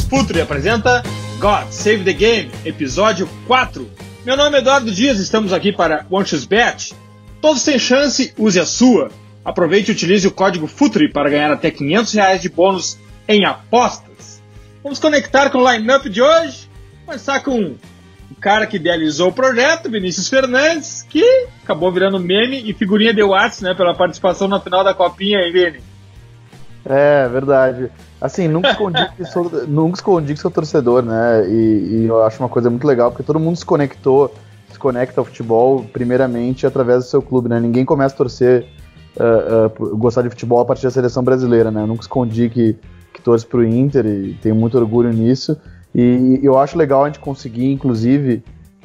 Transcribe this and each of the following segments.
Futre apresenta God Save the Game, episódio 4. Meu nome é Eduardo Dias, estamos aqui para OneXBet. Todos têm chance, use a sua. Aproveite e utilize o código FUTRE para ganhar até 500 reais de bônus em apostas. Vamos conectar com o line-up de hoje. Começar com o cara que idealizou o projeto, Vinícius Fernandes, que acabou virando meme e figurinha de WhatsApp, né, pela participação na final da Copinha, hein, Vini? É, verdade. Assim, nunca escondi que sou, nunca escondi que sou torcedor, né? E, e, eu acho uma coisa muito legal, porque todo mundo se conectou, se conecta ao futebol, primeiramente, através do seu clube, né? Ninguém começa a torcer, uh, uh, gostar de futebol a partir da seleção brasileira, né? Eu nunca escondi que, que torço pro Inter e tenho muito orgulho nisso. E, e eu acho legal a gente conseguir, inclusive,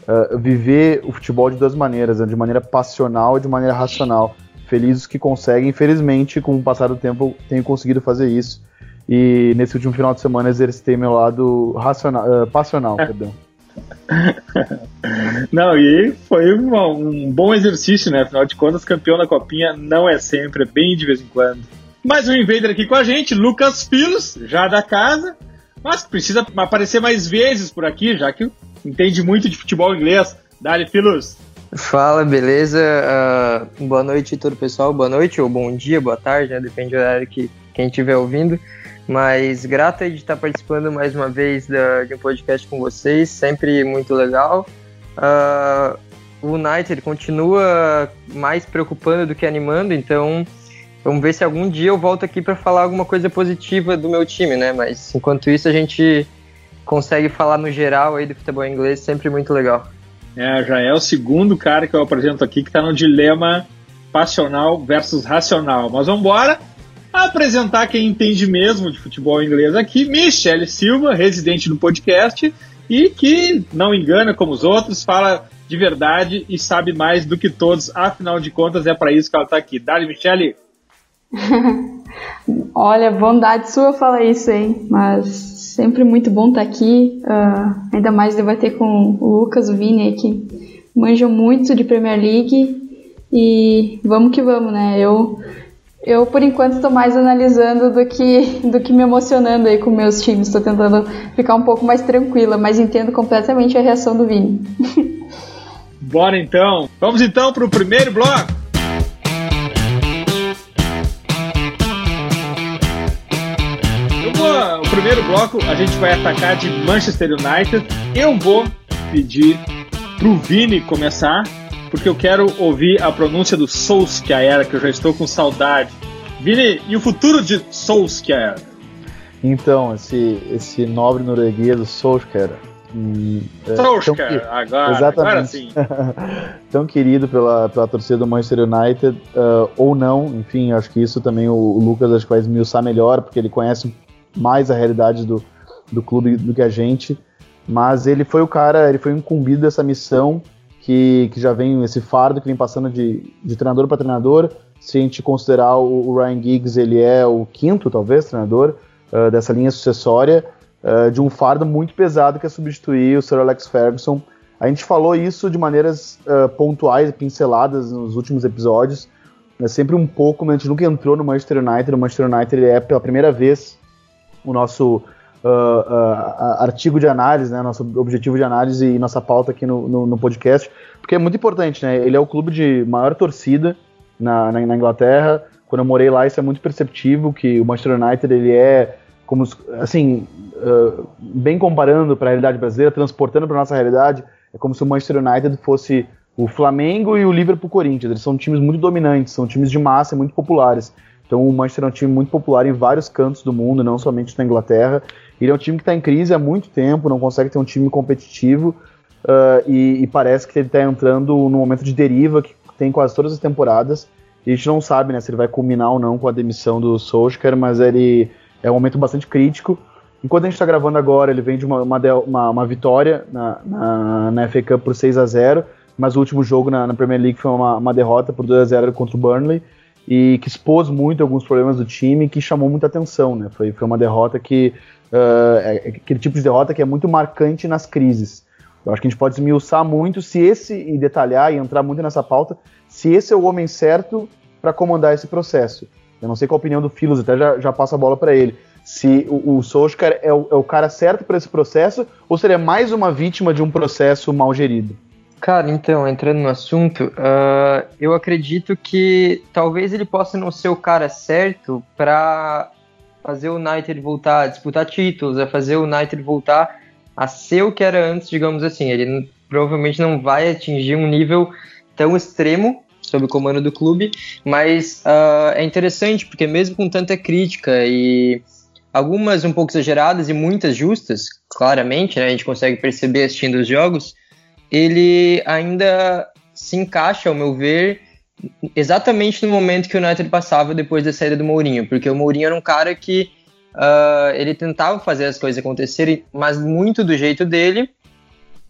uh, viver o futebol de duas maneiras, né? de maneira passional e de maneira racional. Felizes que conseguem, infelizmente, com o passar do tempo, tenho conseguido fazer isso e nesse último final de semana exercitei meu lado racional, uh, passional, perdão. Não, e foi uma, um bom exercício, né? Afinal de contas, campeão da Copinha não é sempre, é bem de vez em quando. Mais um invader aqui com a gente, Lucas Pilos, já da casa, mas precisa aparecer mais vezes por aqui, já que entende muito de futebol inglês. Dali, Pilos. Fala, beleza? Uh, boa noite, todo pessoal. Boa noite ou bom dia, boa tarde, né? Depende do horário que quem estiver ouvindo. Mas grata de estar participando mais uma vez da, de um podcast com vocês, sempre muito legal. Uh, o United continua mais preocupando do que animando, então vamos ver se algum dia eu volto aqui para falar alguma coisa positiva do meu time, né? Mas enquanto isso a gente consegue falar no geral aí do futebol inglês, sempre muito legal. É, já é o segundo cara que eu apresento aqui que está no dilema passional versus racional. Mas vamos embora apresentar quem entende mesmo de futebol inglês aqui, Michele Silva, residente do podcast e que não engana como os outros, fala de verdade e sabe mais do que todos, afinal de contas é para isso que ela está aqui. Dali, Michele! Olha, bondade sua falar isso, hein? Mas sempre muito bom estar tá aqui, uh, ainda mais debater com o Lucas, o Vini que manjam muito de Premier League e vamos que vamos, né? Eu eu, por enquanto, estou mais analisando do que, do que me emocionando aí com meus times. Estou tentando ficar um pouco mais tranquila, mas entendo completamente a reação do Vini. Bora então! Vamos então para o primeiro bloco! Primeiro bloco a gente vai atacar de Manchester United. Eu vou pedir para o Vini começar porque eu quero ouvir a pronúncia do Solskjaer, que eu já estou com saudade. Vini, e o futuro de Solskjaer? Então, esse, esse nobre norueguês, Solskjaer. Hum, é, Solskjaer, agora, exatamente, agora sim. tão querido pela, pela torcida do Manchester United, uh, ou não, enfim, acho que isso também o, o Lucas acho que vai esmiuçar melhor, porque ele conhece mais a realidade do, do clube do que a gente, mas ele foi o cara, ele foi incumbido dessa missão que, que já vem esse fardo que vem passando de, de treinador para treinador. Se a gente considerar o, o, Ryan Giggs, ele é o quinto, talvez, treinador uh, dessa linha sucessória, uh, de um fardo muito pesado que é substituir o Sir Alex Ferguson. A gente falou isso de maneiras uh, pontuais, pinceladas nos últimos episódios, é sempre um pouco, mas a gente nunca entrou no Manchester United. O Manchester United é pela primeira vez o nosso uh, uh, artigo de análise, né, nosso objetivo de análise e nossa pauta aqui no, no, no, podcast, porque é muito importante, né? Ele é o clube de maior torcida na, na, na, Inglaterra. Quando eu morei lá, isso é muito perceptível que o Manchester United ele é como assim uh, bem comparando para a realidade brasileira, transportando para nossa realidade, é como se o Manchester United fosse o Flamengo e o Liverpool Corinthians. Eles são times muito dominantes, são times de massa muito populares. Então o Manchester é um time muito popular em vários cantos do mundo, não somente na Inglaterra. Ele é um time que está em crise há muito tempo, não consegue ter um time competitivo uh, e, e, parece que ele está entrando num momento de deriva que tem quase todas as temporadas. E a gente não sabe né, se ele vai culminar ou não com a demissão do Solskjaer, mas ele é um momento bastante crítico. Enquanto a gente está gravando agora, ele vem de uma, uma, uma vitória na, na, na, FA Cup por 6 a 0 mas o último jogo na, na Premier League foi uma, uma derrota por 2 a 0 contra o Burnley e que expôs muito alguns problemas do time que chamou muita atenção. Né? Foi, foi uma derrota que uh, é aquele tipo de derrota que é muito marcante nas crises. Eu acho que a gente pode esmiuçar muito se esse, e detalhar e entrar muito nessa pauta, se esse é o homem certo para comandar esse processo. Eu não sei qual a opinião do Filos, até já, já passo a bola para ele. se o, o Solskjaer é o, é o cara certo para esse processo ou seria mais uma vítima de um processo mal gerido? Cara, então, entrando no assunto, uh, eu acredito que talvez ele possa não ser o cara certo para fazer o United voltar a disputar títulos, a fazer o United voltar a ser o que era antes, digamos assim. Ele provavelmente não vai atingir um nível tão extremo sob o comando do clube, mas uh, é interessante porque mesmo com tanta crítica e algumas um pouco exageradas e muitas justas, claramente, né, a gente consegue perceber assistindo os jogos, ele ainda se encaixa, ao meu ver, exatamente no momento que o United passava depois da saída do Mourinho, porque o Mourinho era um cara que uh, ele tentava fazer as coisas acontecerem, mas muito do jeito dele,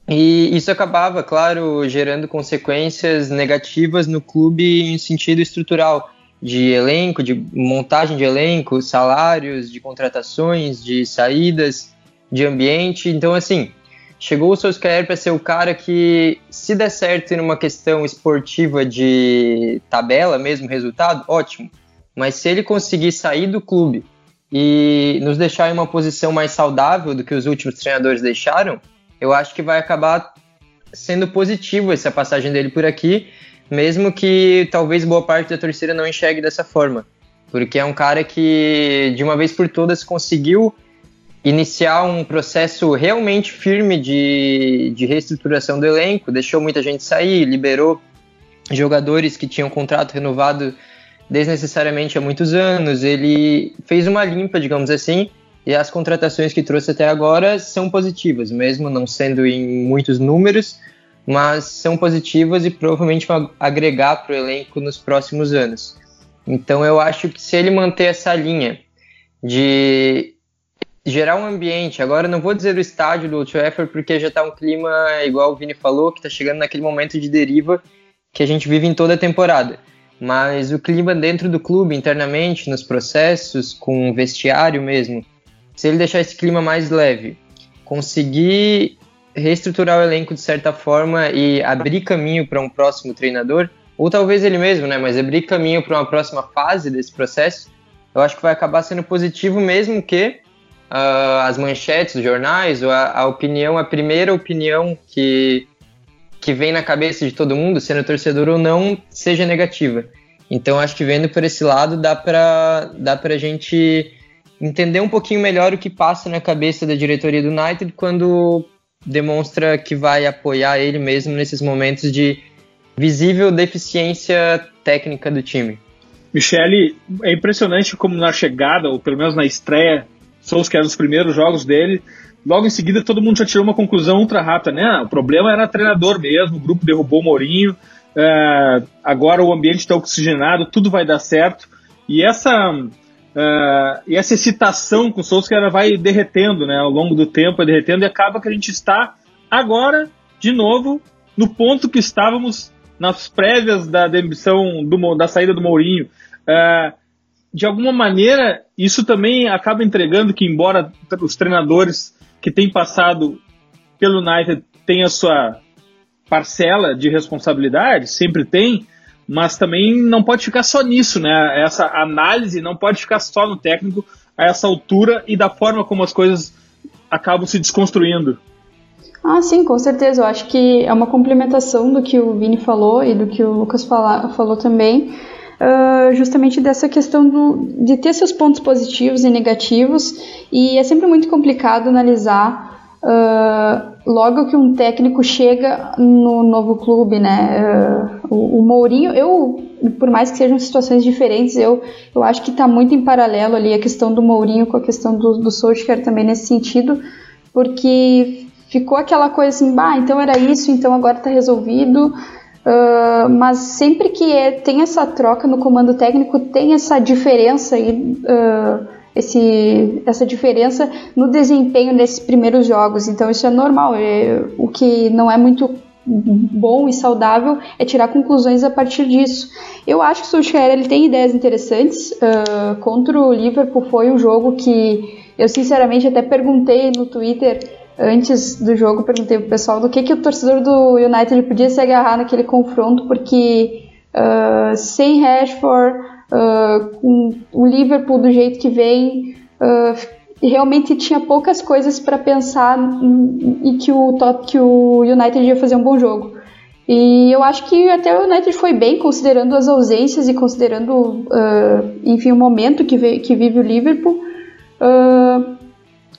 e isso acabava, claro, gerando consequências negativas no clube em sentido estrutural, de elenco, de montagem de elenco, salários, de contratações, de saídas, de ambiente. Então, assim, chegou o Solskjaer para ser o cara que, se der certo em uma questão esportiva de tabela, mesmo resultado, ótimo. Mas se ele conseguir sair do clube e nos deixar em uma posição mais saudável do que os últimos treinadores deixaram, eu acho que vai acabar sendo positivo essa passagem dele por aqui, mesmo que talvez boa parte da torcida não enxergue dessa forma. Porque é um cara que, de uma vez por todas, conseguiu iniciar um processo realmente firme de, de reestruturação do elenco, deixou muita gente sair, liberou jogadores que tinham contrato renovado desnecessariamente há muitos anos. Ele fez uma limpa, digamos assim, e as contratações que trouxe até agora são positivas, mesmo não sendo em muitos números, mas são positivas e provavelmente vão agregar para o elenco nos próximos anos. Então eu acho que se ele manter essa linha de gerar um ambiente, agora não vou dizer o estádio do Old Trafford porque já está um clima, igual o Vini falou, que está chegando naquele momento de deriva que a gente vive em toda a temporada. Mas o clima dentro do clube, internamente, nos processos, com o vestiário mesmo, se ele deixar esse clima mais leve, conseguir reestruturar o elenco de certa forma e abrir caminho para um próximo treinador, ou talvez ele mesmo, né, mas abrir caminho para uma próxima fase desse processo, eu acho que vai acabar sendo positivo mesmo que uh, as manchetes dos jornais a, a, opinião, a primeira opinião que, que vem na cabeça de todo mundo, sendo torcedor ou não, seja negativa. Então acho que vendo por esse lado dá para dá a gente entender um pouquinho melhor o que passa na cabeça da diretoria do United quando demonstra que vai apoiar ele mesmo nesses momentos de visível deficiência técnica do time. Michele, é impressionante como na chegada, ou pelo menos na estreia, Souls, que eram os primeiros jogos dele, logo em seguida todo mundo já tirou uma conclusão ultra rápida, né? Ah, o problema era treinador mesmo, o grupo derrubou o Mourinho, é, agora o ambiente está oxigenado, tudo vai dar certo. E essa Uh, e essa excitação com o Solskjaer vai derretendo, né? Ao longo do tempo, vai derretendo e acaba que a gente está agora, de novo, no ponto que estávamos nas prévias da demissão, do, da saída do Mourinho. Uh, de alguma maneira, isso também acaba entregando que, embora os treinadores que têm passado pelo United tenham a sua parcela de responsabilidade, sempre tem, mas também não pode ficar só nisso, né? Essa análise não pode ficar só no técnico a essa altura e da forma como as coisas acabam se desconstruindo. Ah, sim, com certeza. Eu acho que é uma complementação do que o Vini falou e do que o Lucas fala, falou também, uh, justamente dessa questão do, de ter seus pontos positivos e negativos, e é sempre muito complicado analisar. Uh, logo que um técnico chega no novo clube, né? Uh, o, o, Mourinho, eu, por mais que sejam situações diferentes, eu, eu acho que está muito em paralelo ali a questão do Mourinho com a questão do, do Solskjaer também nesse sentido, porque ficou aquela coisa assim, bah, então era isso, então agora está resolvido. Uh, mas sempre que é, tem essa troca no comando técnico, tem essa diferença aí. Uh, esse, essa diferença no desempenho nesses primeiros jogos. Então isso é normal. É, o que não é muito bom e saudável é tirar conclusões a partir disso. Eu acho que o Solskjaer ele tem ideias interessantes. Uh, contra o Liverpool foi um jogo que eu sinceramente até perguntei no Twitter antes do jogo, perguntei pro pessoal do que, que o torcedor do United podia se agarrar naquele confronto, porque uh, sem Rashford uh, com o Liverpool do jeito que vem, uh, realmente tinha poucas coisas para pensar e que o que o United ia fazer um bom jogo. E eu acho que até o United foi bem, considerando as ausências e considerando, enfim, o momento que, que vive o Liverpool. Uh,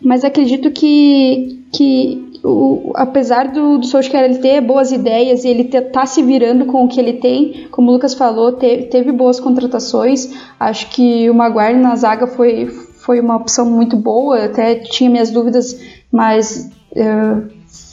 mas acredito que, que o, apesar do, do Solskjaer ele ter boas ideias e ele tá se virando com o que ele tem, como o Lucas falou, te, teve boas contratações. Acho que o Maguire na zaga foi, foi uma opção muito boa, até tinha minhas dúvidas, mas uh,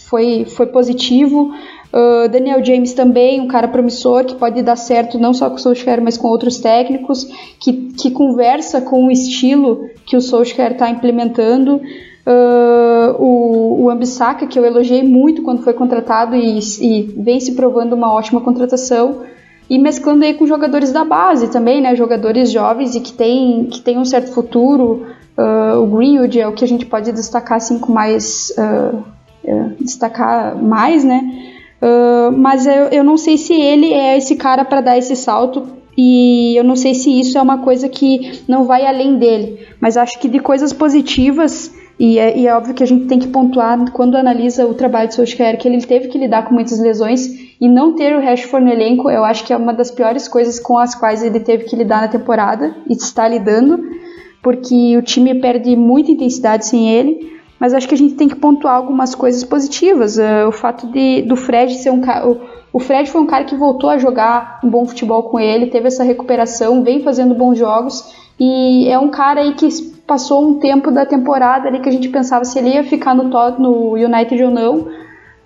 foi, foi positivo. Uh, Daniel James também, um cara promissor que pode dar certo não só com o Solskjaer, mas com outros técnicos, que, que conversa com o estilo que o Solskjaer está implementando. Uh, o, o que eu elogiei muito quando foi contratado e, e vem se provando uma ótima contratação e mesclando aí com jogadores da base também, né? Jogadores jovens e que têm que tem um certo futuro. Uh, o Greenwood é o que a gente pode destacar assim com mais uh, uh, destacar mais, né? Uh, mas eu, eu não sei se ele é esse cara para dar esse salto e eu não sei se isso é uma coisa que não vai além dele. Mas acho que de coisas positivas e é, e é, óbvio que a gente tem que pontuar quando analisa o trabalho de Solskjaer que ele teve que lidar com muitas lesões e não ter o Rashford no elenco, eu acho que é uma das piores coisas com as quais ele teve que lidar na temporada e está lidando, porque o time perde muita intensidade sem ele mas acho que a gente tem que pontuar algumas coisas positivas. Uh, o fato de, do Fred ser um cara. O Fred foi um cara que voltou a jogar um bom futebol com ele, teve essa recuperação, vem fazendo bons jogos e é um cara aí que passou um tempo da temporada ali que a gente pensava se ele ia ficar no, no United ou não.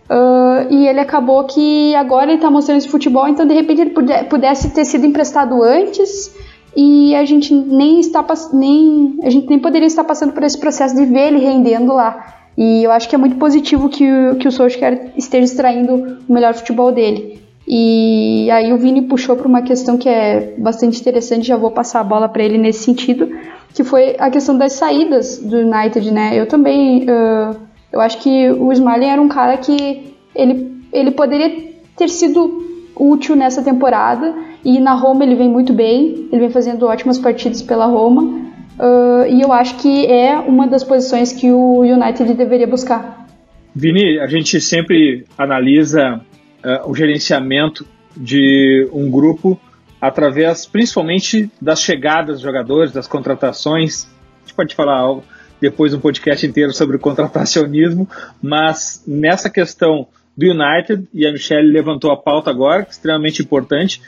Uh, e ele acabou que agora ele tá mostrando esse futebol, então de repente ele pudesse ter sido emprestado antes e a gente nem está nem a gente nem poderia estar passando por esse processo de ver ele rendendo lá. E eu acho que é muito positivo que, o, que o Solskjaer esteja extraindo o melhor futebol dele. E aí o Vini puxou para uma questão que é bastante interessante, já vou passar a bola para ele nesse sentido, que foi a questão das saídas do United, né? Eu também, uh, eu acho que o Smalling era um cara que ele, ele poderia ter sido útil nessa temporada, e na Roma ele vem muito bem, ele vem fazendo ótimas partidas pela Roma. Uh, e eu acho que é uma das posições que o United deveria buscar. Vini, a gente sempre analisa uh, o gerenciamento de um grupo através principalmente das chegadas dos jogadores, das contratações. A gente pode falar depois um podcast inteiro sobre o contratacionismo, mas nessa questão do United, e a Michelle levantou a pauta agora, é extremamente importante,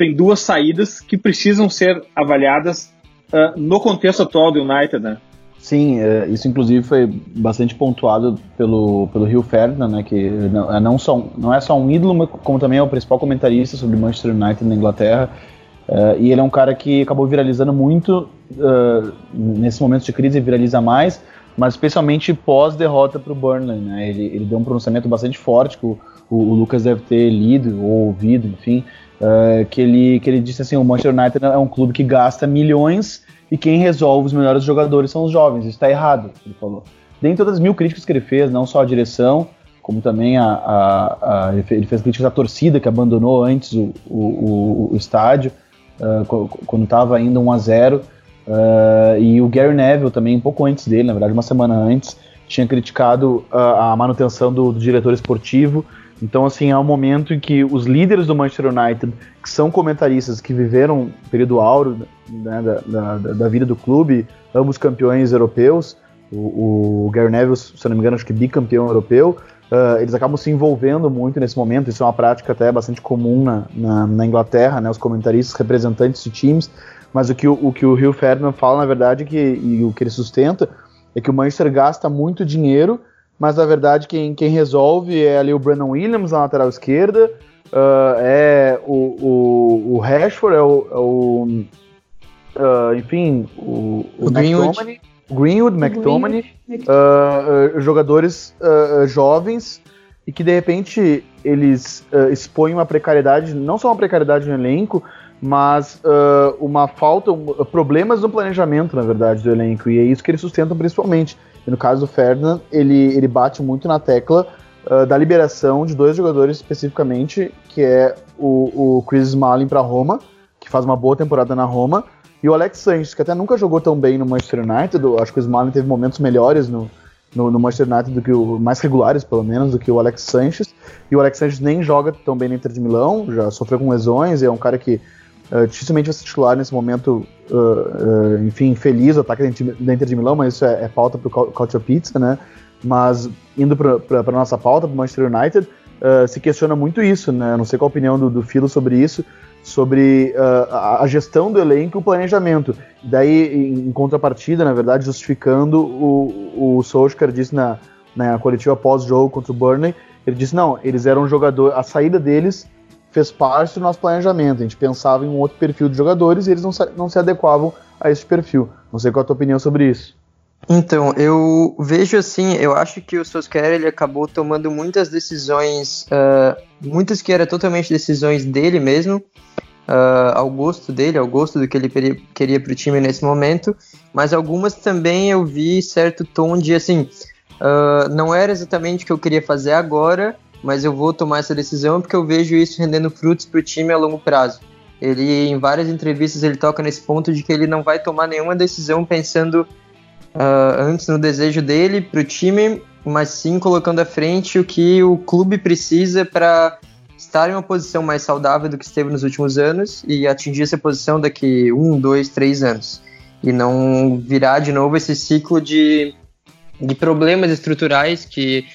tem duas saídas que precisam ser avaliadas uh, no contexto atual do United, né? Sim, é, isso inclusive foi bastante pontuado pelo, pelo Rio Ferdinand, né, que não, é não, só, não é só um ídolo, como também é o principal comentarista sobre Manchester United na Inglaterra. Uh, e ele é um cara que acabou viralizando muito uh, nesse momento de crise, viraliza mais, mas especialmente pós-derrota para o Burnley. Né, ele, ele deu um pronunciamento bastante forte que o, o, o Lucas deve ter lido ou ouvido, enfim, Uh, que, ele, que ele disse assim: o Manchester United é um clube que gasta milhões e quem resolve os melhores jogadores são os jovens. Isso está errado, ele falou. Dentro das mil críticas que ele fez, não só a direção, como também a, a, a ele fez críticas à torcida que abandonou antes o, o, o estádio, uh, quando estava ainda 1 a 0 uh, E o Gary Neville também, um pouco antes dele, na verdade, uma semana antes, tinha criticado a manutenção do, do diretor esportivo então, assim, é um momento em que os líderes do Manchester United, que são comentaristas que viveram um período áureo né, da, da, da, vida do clube, ambos campeões europeus, o, o, Gary Neville, se não me engano, acho que bicampeão europeu, uh, eles acabam se envolvendo muito nesse momento, isso é uma prática até bastante comum na, na, na Inglaterra, né, os comentaristas, representantes de times, mas o que o, o que o Rio Ferdinand fala, na verdade, que, e o que ele sustenta, é que o Manchester gasta muito dinheiro mas na verdade quem, quem resolve é ali o Brandon Williams na lateral esquerda, uh, é o, o, o Rashford, é o, é o uh, enfim, o, o, o Greenwood, Greenwood McTominay, uh, jogadores jovens e que de repente eles expõem uma precariedade, não só uma precariedade no elenco, mas uh, uma falta, um, problemas no planejamento, na verdade, do elenco, e é isso que eles sustentam principalmente. E no caso do Ferdinand, ele, ele bate muito na tecla uh, da liberação de dois jogadores especificamente, que é o, o Chris Smalling para Roma, que faz uma boa temporada na Roma, E o Alex Sanchez, que até nunca jogou tão bem no Manchester United, acho que o Smalling teve momentos melhores no, no, no, Manchester United do que o mais regulares, pelo menos, do que o Alex Sanchez. E o Alex Sanchez nem joga tão bem no Inter de Milão, já sofreu com lesões, é um cara que uh, dificilmente vai ser titular nesse momento, uh, uh, enfim, feliz o ataque da Inter de Milão, mas isso é, é pauta para o Culture Pizza, né? Mas indo para a nossa pauta, para o Manchester United, se questiona muito isso, né? Não sei qual a opinião do, do Filo sobre isso, sobre uh, a gestão do elenco e o planejamento. Daí, em contrapartida, na verdade, justificando o, o Solskjaer disse na, na coletiva pós-jogo contra o Burnley, ele disse, não, eles eram jogadores, a saída deles fez parte do nosso planejamento, a gente pensava em um outro perfil de jogadores e eles não, não se adequavam a esse perfil. Não sei qual a tua opinião sobre isso. Então, eu vejo assim, eu acho que o Solskjaer ele acabou tomando muitas decisões, uh, muitas que eram totalmente decisões dele mesmo, uh, ao gosto dele, ao gosto do que ele queria para o time nesse momento, mas algumas também eu vi certo tom de assim, uh, não era exatamente o que eu queria fazer agora, mas eu vou tomar essa decisão porque eu vejo isso rendendo frutos para o time a longo prazo. Ele, em várias entrevistas, ele toca nesse ponto de que ele não vai tomar nenhuma decisão pensando uh, antes no desejo dele para o time, mas sim colocando à frente o que o clube precisa para estar em uma posição mais saudável do que esteve nos últimos anos e atingir essa posição daqui um, dois, três anos. E não virar de novo esse ciclo de, de problemas estruturais que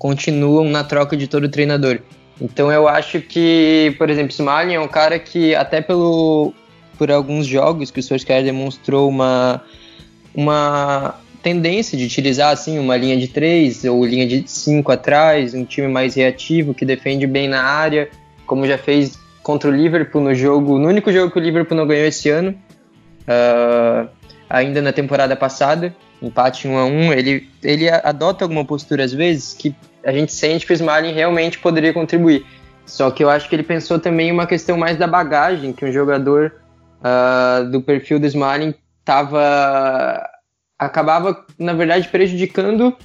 continuam na troca de todo treinador. Então eu acho que, por exemplo, Smalling é um cara que até pelo por alguns jogos que o Solskjaer demonstrou uma uma tendência de utilizar assim uma linha de três ou linha de cinco atrás, um time mais reativo que defende bem na área, como já fez contra o Liverpool no jogo, no único jogo que o Liverpool não ganhou esse ano, uh, ainda na temporada passada, empate 1 a 1 ele, ele adota alguma postura às vezes que a gente sente que o Smalling realmente poderia contribuir. Só que eu acho que ele pensou também uma questão mais da bagagem que um jogador uh, do perfil do Smalling tava acabava, na verdade, prejudicando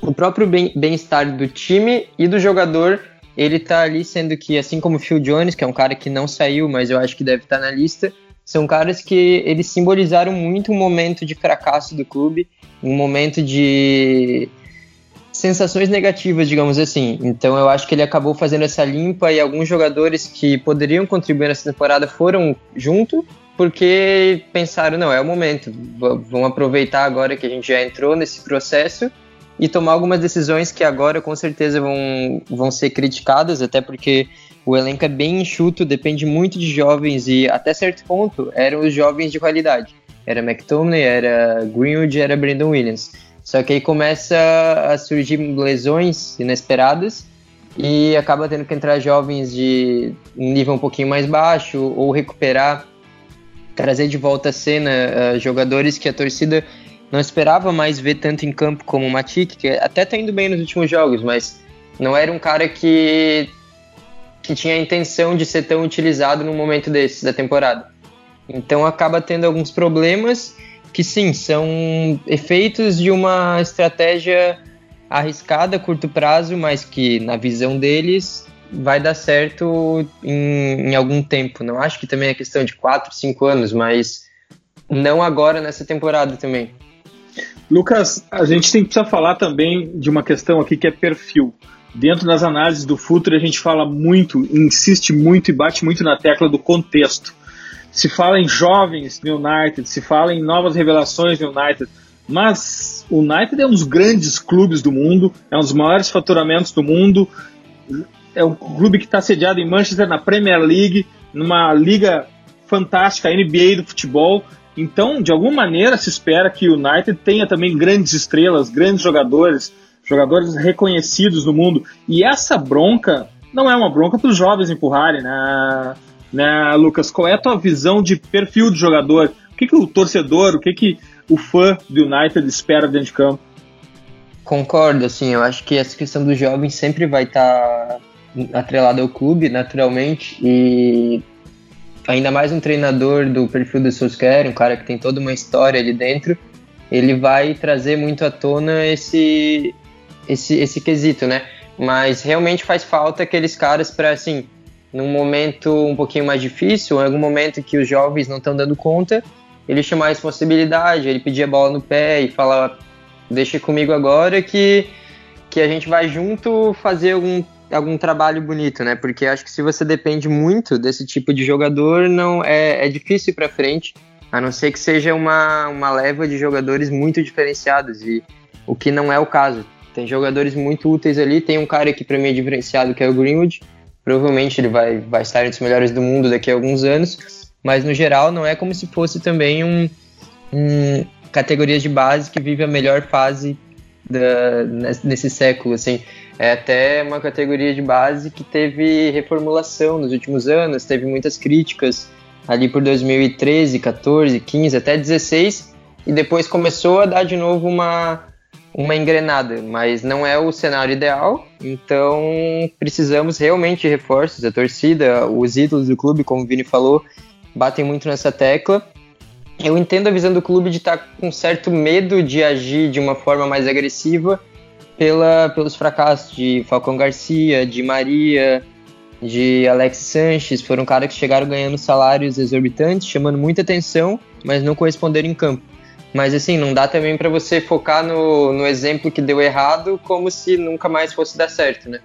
o próprio bem-estar do time e do jogador. Ele tá ali sendo que, assim como o Phil Jones, que é um cara que não saiu, mas eu acho que deve estar tá na lista, são caras que eles simbolizaram muito um momento de fracasso do clube, um momento de sensações negativas, digamos assim. Então eu acho que ele acabou fazendo essa limpa e alguns jogadores que poderiam contribuir nessa temporada foram junto porque pensaram, não, é o momento, vamos aproveitar agora que a gente já entrou nesse processo e tomar algumas decisões que agora com certeza vão, vão ser criticadas, até porque o elenco é bem enxuto, depende muito de jovens e até certo ponto eram os jovens de qualidade. Era McTominay, era Greenwood, era Brandon Williams. Só que aí começa a surgir lesões inesperadas e acaba tendo que entrar jovens de nível um pouquinho mais baixo ou recuperar trazer de volta à cena uh, jogadores que a torcida não esperava mais ver tanto em campo como o Matic, que até tá indo bem nos últimos jogos, mas não era um cara que, que tinha a intenção de ser tão utilizado no momento desses da temporada. Então acaba tendo alguns problemas que sim, são efeitos de uma estratégia arriscada a curto prazo, mas que na visão deles vai dar certo em, em, algum tempo. Não acho que também é questão de 4, 5 anos, mas não agora nessa temporada também. Lucas, a gente tem que falar também de uma questão aqui que é perfil. Dentro das análises do futuro, a gente fala muito, insiste muito e bate muito na tecla do contexto. Se fala em jovens no United, se fala em novas revelações no United, mas o United é um dos grandes clubes do mundo, é um dos maiores faturamentos do mundo, é um clube que está sediado em Manchester, na Premier League, numa liga fantástica, a NBA do futebol. Então, de alguma maneira, se espera que o United tenha também grandes estrelas, grandes jogadores, jogadores reconhecidos no mundo. E essa bronca não é uma bronca para os jovens empurrarem, né? Né, Lucas? Qual é a tua visão de perfil de jogador? O que, que o torcedor, o que, que o fã do United espera dentro de campo? Concordo, assim, eu acho que essa questão dos jovens sempre vai estar tá atrelado ao clube, naturalmente, e ainda mais um treinador do perfil do Solskjaer, um cara que tem toda uma história ali dentro, ele vai trazer muito à tona esse, esse, esse quesito, né? Mas realmente faz falta aqueles caras para, assim, num momento um pouquinho mais difícil, em algum momento que os jovens não estão dando conta, ele chamar a responsabilidade, ele pedia a bola no pé e falava, deixa comigo agora que, que a gente vai junto fazer algum, algum trabalho bonito, né? Porque acho que se você depende muito desse tipo de jogador, não é, é difícil ir para frente, a não ser que seja uma, uma leva de jogadores muito diferenciados, e o que não é o caso. Tem jogadores muito úteis ali, tem um cara que para mim é diferenciado, que é o Greenwood, provavelmente ele vai, vai estar entre os melhores do mundo daqui a alguns anos, mas no geral não é como se fosse também um, um categorias de base que vive a melhor fase da, nesse século, assim, é até uma categoria de base que teve reformulação nos últimos anos, teve muitas críticas ali por 2013, 14, 15, até 16, e depois começou a dar de novo uma, uma engrenada, mas não é o cenário ideal, então precisamos realmente de reforços, a torcida, os ídolos do clube, como o Vini falou, batem muito nessa tecla. Eu entendo a visão do clube de estar tá com certo medo de agir de uma forma mais agressiva pela, pelos fracassos de Falcão Garcia, de Maria, de Alex Sanches. Foram caras que chegaram ganhando salários exorbitantes, chamando muita atenção, mas não corresponderam em campo. Mas assim, não dá também para você focar no, no exemplo que deu errado como se nunca mais fosse dar certo, né?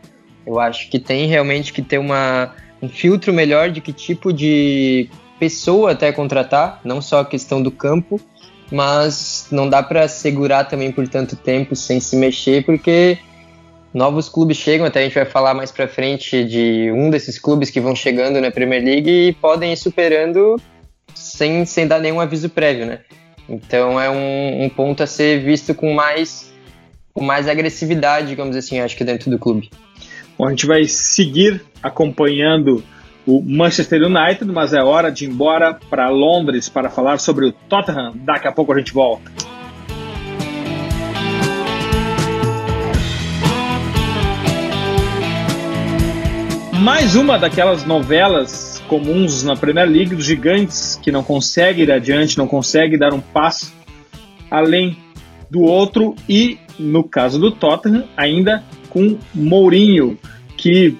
Eu acho que tem realmente que ter uma, um filtro melhor de que tipo de pessoa até contratar, não só a questão do campo, mas não dá para segurar também por tanto tempo sem se mexer, porque novos clubes chegam, até a gente vai falar mais para frente de um desses clubes que vão chegando na Premier League e podem ir superando sem, sem dar nenhum aviso prévio, né? Então é um, um ponto a ser visto com mais, com mais agressividade, digamos assim, acho que dentro do clube. Bom, a gente vai seguir acompanhando o Manchester United, mas é hora de ir embora para Londres para falar sobre o Tottenham. Daqui a pouco a gente volta. Mais uma daquelas novelas comuns na Premier League dos gigantes que não consegue ir adiante, não consegue dar um passo além do outro e no caso do Tottenham ainda com Mourinho que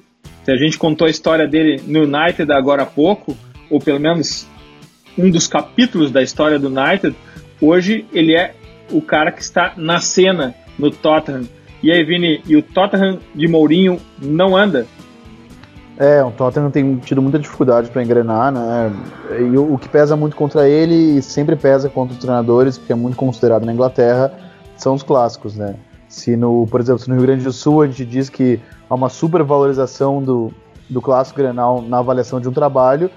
a gente contou a história dele no United agora há pouco, ou pelo menos um dos capítulos da história do United, hoje ele é o cara que está na cena no Tottenham. E aí, Vini, e o Tottenham de Mourinho não anda? É, o Tottenham tem tido muita dificuldade para engrenar, né? E o, o, que pesa muito contra ele e sempre pesa contra os treinadores, porque é muito considerado na Inglaterra, são os clássicos, né? Se no, por exemplo, se no Rio Grande do Sul a gente diz que há uma supervalorização do, do clássico Grenal na avaliação de um trabalho,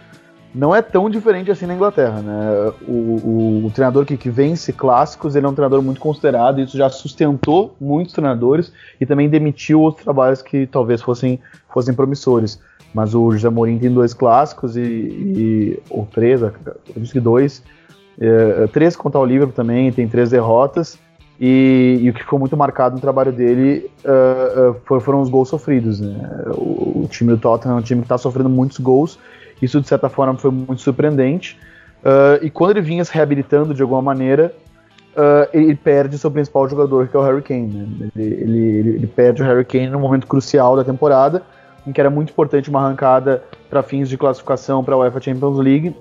não é tão diferente assim na Inglaterra, né? O, o, o, treinador que, que vence clássicos, ele é um treinador muito considerado, e isso já sustentou muitos treinadores e também demitiu outros trabalhos que talvez fossem, fossem promissores. Mas o José Mourinho tem dois clássicos e, e ou três, eu disse que dois, é, três contra o Liverpool também, tem três derrotas. E, e, o que ficou muito marcado no trabalho dele uh, uh, foram os gols sofridos. Né? O, o, time do Tottenham é um time que está sofrendo muitos gols, isso de certa forma foi muito surpreendente. Uh, e quando ele vinha se reabilitando de alguma maneira, ele perde seu principal jogador, que é o Harry Kane. Né? Ele, ele, ele, perde o Harry Kane no momento crucial da temporada, em que era muito importante uma arrancada para fins de classificação para a UEFA Champions League,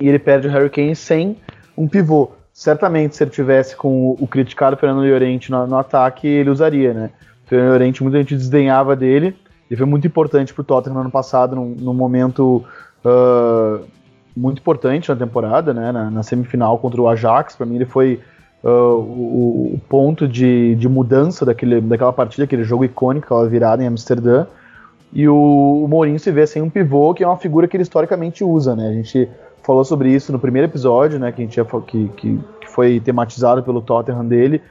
e ele perde o Harry Kane sem um pivô certamente se ele tivesse com o, o criticado Fernando Llorente no, no, ataque, ele usaria, né? O Fernando Llorente, muita gente desdenhava dele, ele foi muito importante para o Tottenham no ano passado, num, num momento uh, muito importante na temporada, né? Na, na, semifinal contra o Ajax, para mim ele foi uh, o, o, ponto de, de mudança daquele, daquela partida, aquele jogo icônico, aquela virada em Amsterdã. E o, o Mourinho se vê sem um pivô, que é uma figura que ele historicamente usa, né? A gente falou sobre isso no primeiro episódio, né, que, a gente que, que, que foi tematizado pelo Tottenham dele,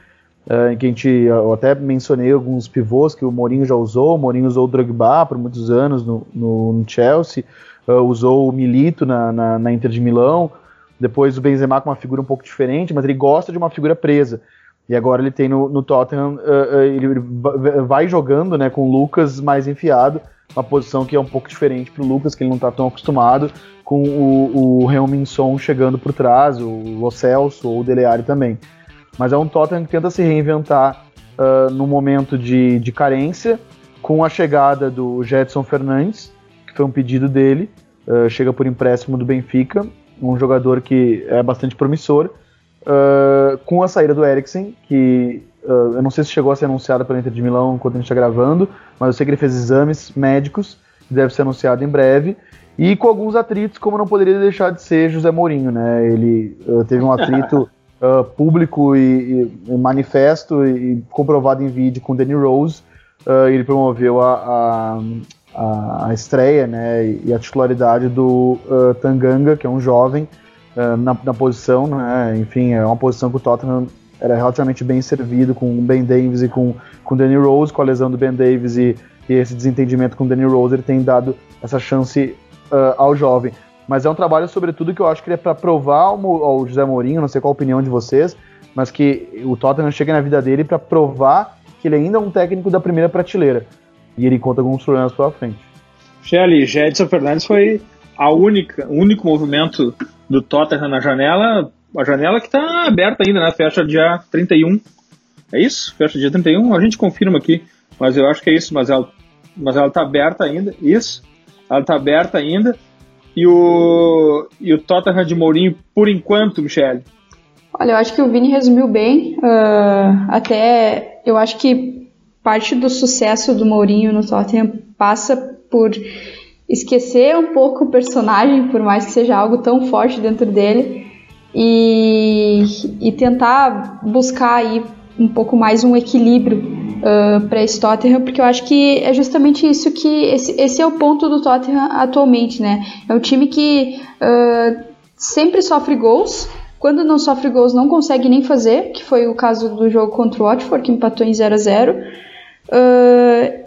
em que a gente, eu até mencionei alguns pivôs que o Mourinho já usou, o Mourinho usou o Drogba por muitos anos no, no, no Chelsea, uh, usou o Milito na, na, na, Inter de Milão, depois o Benzema com uma figura um pouco diferente, mas ele gosta de uma figura presa. E agora ele tem no, no Tottenham, uh, ele vai jogando né, com o Lucas mais enfiado, uma posição que é um pouco diferente para o Lucas, que ele não está tão acostumado, com o, o Heung-Min Son chegando por trás, o Lo Celso ou o Dele Alli também. Mas é um Tottenham que tenta se reinventar uh, no momento de, de carência, com a chegada do Jetson Fernandes, que foi um pedido dele, uh, chega por empréstimo do Benfica, um jogador que é bastante promissor, uh, com a saída do Eriksen, que uh, eu não sei se chegou a ser anunciado pela Inter de Milão enquanto a gente está gravando, mas eu sei que ele fez exames médicos, deve ser anunciado em breve, e com alguns atritos, como não poderia deixar de ser José Mourinho, né? Ele teve um atrito uh, público e, e, manifesto e comprovado em vídeo com Danny Rose. Uh, ele promoveu a, a, a, estreia né, e a titularidade do Tanganga, que é um jovem na, na, posição. Né, enfim, é uma posição que o Tottenham era relativamente bem servido com o Ben Davis e com, com Danny Rose, com a lesão do Ben Davis e, e esse desentendimento com o Danny Rose, ele tem dado essa chance uh, ao jovem. Mas é um trabalho, sobretudo, que eu acho que é para provar ao, ao, José Mourinho, não sei qual a opinião de vocês, mas que o Tottenham chega na vida dele para provar que ele ainda é um técnico da primeira prateleira. E ele conta alguns problemas pela frente. Shelly, Jedson Fernandes foi a única, o único movimento do Tottenham na janela, a janela que está aberta ainda, né? Fecha dia 31. É isso? Fecha dia 31? A gente confirma aqui, mas eu acho que é isso, mas ela, mas ela tá aberta ainda. Isso. Ela está aberta ainda. E o, e o Tottenham de Mourinho, por enquanto, Michele? Olha, eu acho que o Vini resumiu bem. Uh, até eu acho que parte do sucesso do Mourinho no Tottenham passa por esquecer um pouco o personagem, por mais que seja algo tão forte dentro dele, e, e tentar buscar aí um pouco mais um equilíbrio uh, para esse Tottenham, porque eu acho que é justamente isso que esse, esse é o ponto do Tottenham atualmente, né? É um time que uh, sempre sofre gols, quando não sofre gols não consegue nem fazer, que foi o caso do jogo contra o Watford, que empatou em 0 a 0 uh,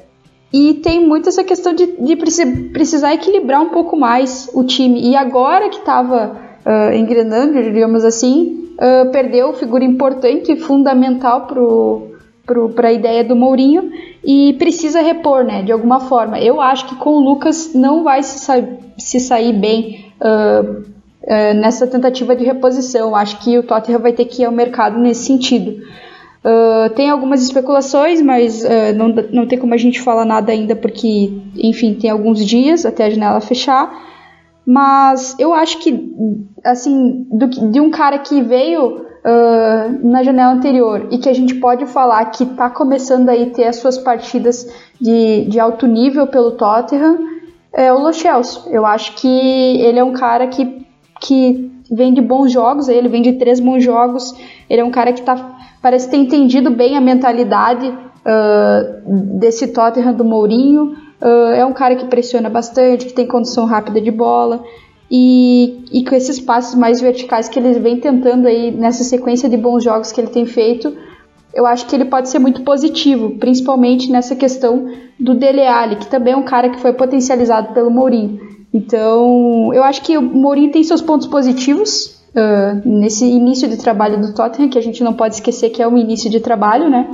e tem muito essa questão de, de precisar equilibrar um pouco mais o time. E agora que estava uh, engrenando, digamos assim, uh, perdeu figura importante e fundamental para a ideia do Mourinho e precisa repor, né, de alguma forma. Eu acho que com o Lucas não vai se, sa se sair bem uh, uh, nessa tentativa de reposição. Acho que o Tottenham vai ter que ir ao mercado nesse sentido. Uh, tem algumas especulações, mas não, não tem como a gente falar nada ainda porque, enfim, tem alguns dias até a janela fechar. Mas eu acho que, assim, do, de um cara que veio uh, na janela anterior e que a gente pode falar que está começando aí ter as suas partidas de, de alto nível pelo Tottenham é o Lo. Eu acho que ele é um cara que, que vem de bons jogos, ele vem de três bons jogos, ele é um cara que tá, parece ter entendido bem a mentalidade uh, desse Tottenham do Mourinho, uh, é um cara que pressiona bastante, que tem condição rápida de bola, e, e com esses passes mais verticais que ele vem tentando aí nessa sequência de bons jogos que ele tem feito, eu acho que ele pode ser muito positivo, principalmente nessa questão do Dele Alli, que também é um cara que foi potencializado pelo Mourinho. Então, eu acho que o Mourinho tem seus pontos positivos uh, nesse início de trabalho do Tottenham, que a gente não pode esquecer que é um início de trabalho, né?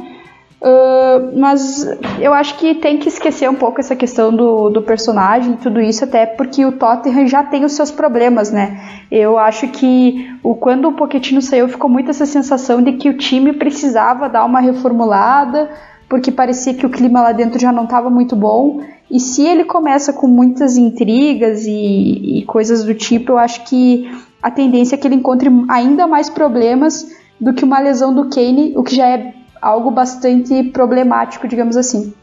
Uh, mas eu acho que tem que esquecer um pouco essa questão do, do personagem e tudo isso, até porque o Tottenham já tem os seus problemas, né? Eu acho que o, quando o Pochettino saiu, ficou muito essa sensação de que o time precisava dar uma reformulada, porque parecia que o clima lá dentro já não estava muito bom. E se ele começa com muitas intrigas e, e coisas do tipo, eu acho que a tendência é que ele encontre ainda mais problemas do que uma lesão do Kane, o que já é algo bastante problemático, digamos assim.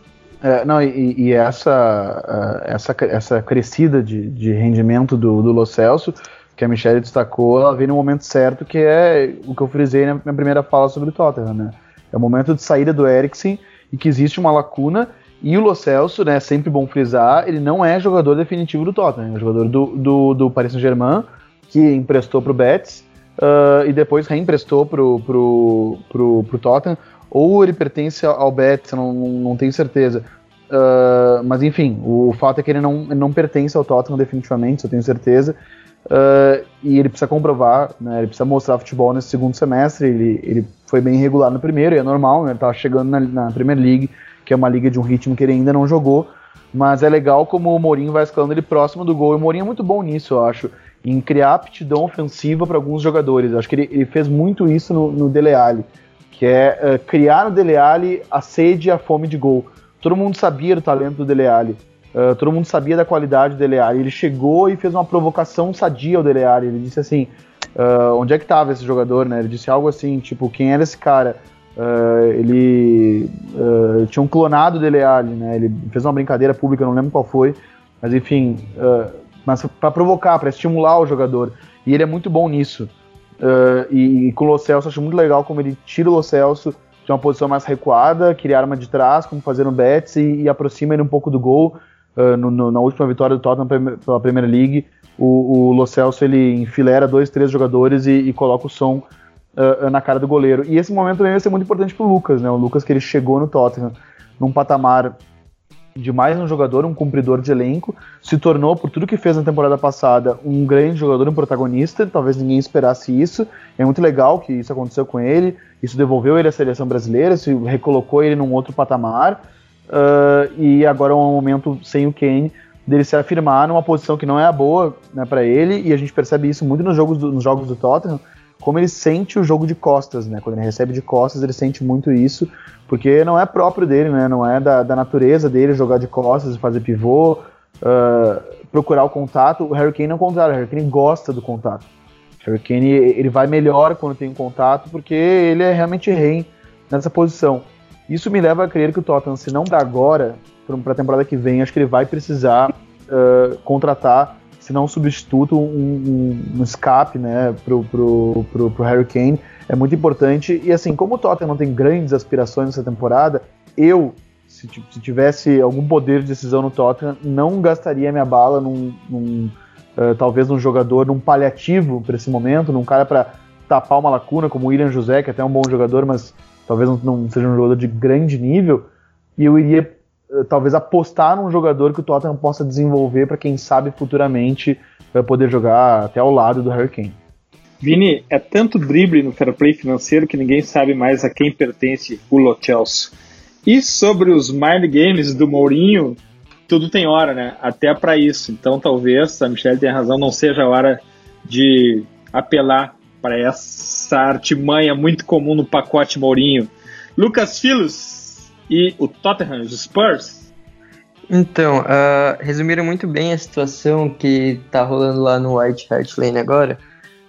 É, não, e, e essa, essa, essa crescida de, de rendimento do, do Lo Celso, que a Michelle destacou, ela vem no momento certo, que é o que eu frisei na minha primeira fala sobre o Tottenham, né? É o momento de saída do Eriksen e que existe uma lacuna. E o Lo Celso, né, sempre bom frisar, ele não é jogador definitivo do Tottenham, é jogador do, do, do Paris Saint-Germain, que emprestou para o Betis uh, e depois reemprestou para pro Tottenham ou ele pertence ao Betis, não, não tenho certeza. Uh, mas enfim, o fato é que ele não, ele não pertence ao Tottenham definitivamente, eu tenho certeza. Uh, e ele precisa comprovar, né, ele precisa mostrar futebol nesse segundo semestre. Ele, ele foi bem regular no primeiro, e é normal, né, ele estava chegando na, na Premier League, que é uma liga de um ritmo que ele ainda não jogou. Mas é legal como o Mourinho vai escalando ele próximo do gol. E o Mourinho é muito bom nisso, eu acho, em criar aptidão ofensiva para alguns jogadores. Eu acho que ele, ele, fez muito isso no, no Dele Alli que é uh, criar no Dele Alli a sede e a fome de gol. Todo mundo sabia do talento do Dele Alli. Uh, todo mundo sabia da qualidade do Dele Alli. Ele chegou e fez uma provocação sadia ao Dele Alli. Ele disse assim, uh, onde é que estava esse jogador, né? Ele disse algo assim, tipo, quem era esse cara? Ele tinha um clonado Dele Alli, né? Ele fez uma brincadeira pública, não lembro qual foi, mas enfim, mas para provocar, para estimular o jogador. E ele é muito bom nisso. E, e, com o Lo Celso, acho muito legal como ele tira o Lo Celso de uma posição mais recuada, criar arma de trás, como fazer no Betis, e, e aproxima ele um pouco do gol uh, no, no, na última vitória do Tottenham pela Premier League, o, o Lo Celso ele enfilera dois, três jogadores e, e coloca o som uh, na cara do goleiro. E esse momento também vai ser muito importante para o Lucas, né? O Lucas que ele chegou no Tottenham num patamar de mais um jogador, um cumpridor de elenco, se tornou, por tudo que fez na temporada passada, um grande jogador, um protagonista. Talvez ninguém esperasse isso. É muito legal que isso aconteceu com ele. Isso devolveu ele à seleção brasileira, isso recolocou ele num outro patamar. Uh, e agora é um momento sem o Kane dele se afirmar numa posição que não é a boa né, para ele, e a gente percebe isso muito nos jogos, do, nos jogos do Tottenham, como ele sente o jogo de costas, né? Quando ele recebe de costas, ele sente muito isso, porque não é próprio dele, né? Não é da, da natureza dele jogar de costas fazer pivô, uh, procurar o contato. O Harry Kane é o contrário, o Harry Kane gosta do contato. O Harry Kane ele vai melhor quando tem contato, porque ele é realmente rei nessa posição. Isso me leva a crer que o Tottenham, se não dá agora, para a temporada que vem, acho que ele vai precisar uh, contratar, se não um substituto, um, um, escape né, pro, pro, pro, pro Harry Kane. É muito importante. E assim, como o Tottenham não tem grandes aspirações nessa temporada, eu, se, se tivesse algum poder de decisão no Tottenham, não gastaria minha bala num, num uh, talvez num jogador, num paliativo para esse momento, num cara para tapar uma lacuna, como o William José, que é até um bom jogador, mas talvez não, não seja um jogador de grande nível, e eu iria talvez apostar num jogador que o Tottenham possa desenvolver para quem sabe futuramente uh, poder jogar até ao lado do Harry Kane. Vini, é tanto drible no fair play financeiro que ninguém sabe mais a quem pertence o Lo Celso. E sobre os mind games do Mourinho, tudo tem hora, né? Até para isso. Então talvez a Michelle tenha razão, não seja a hora de apelar para essa artimanha muito comum no pacote Mourinho. Lucas Filos e o Tottenham, os Spurs. Então, uh, resumiram muito bem a situação que tá rolando lá no White Hart Lane agora,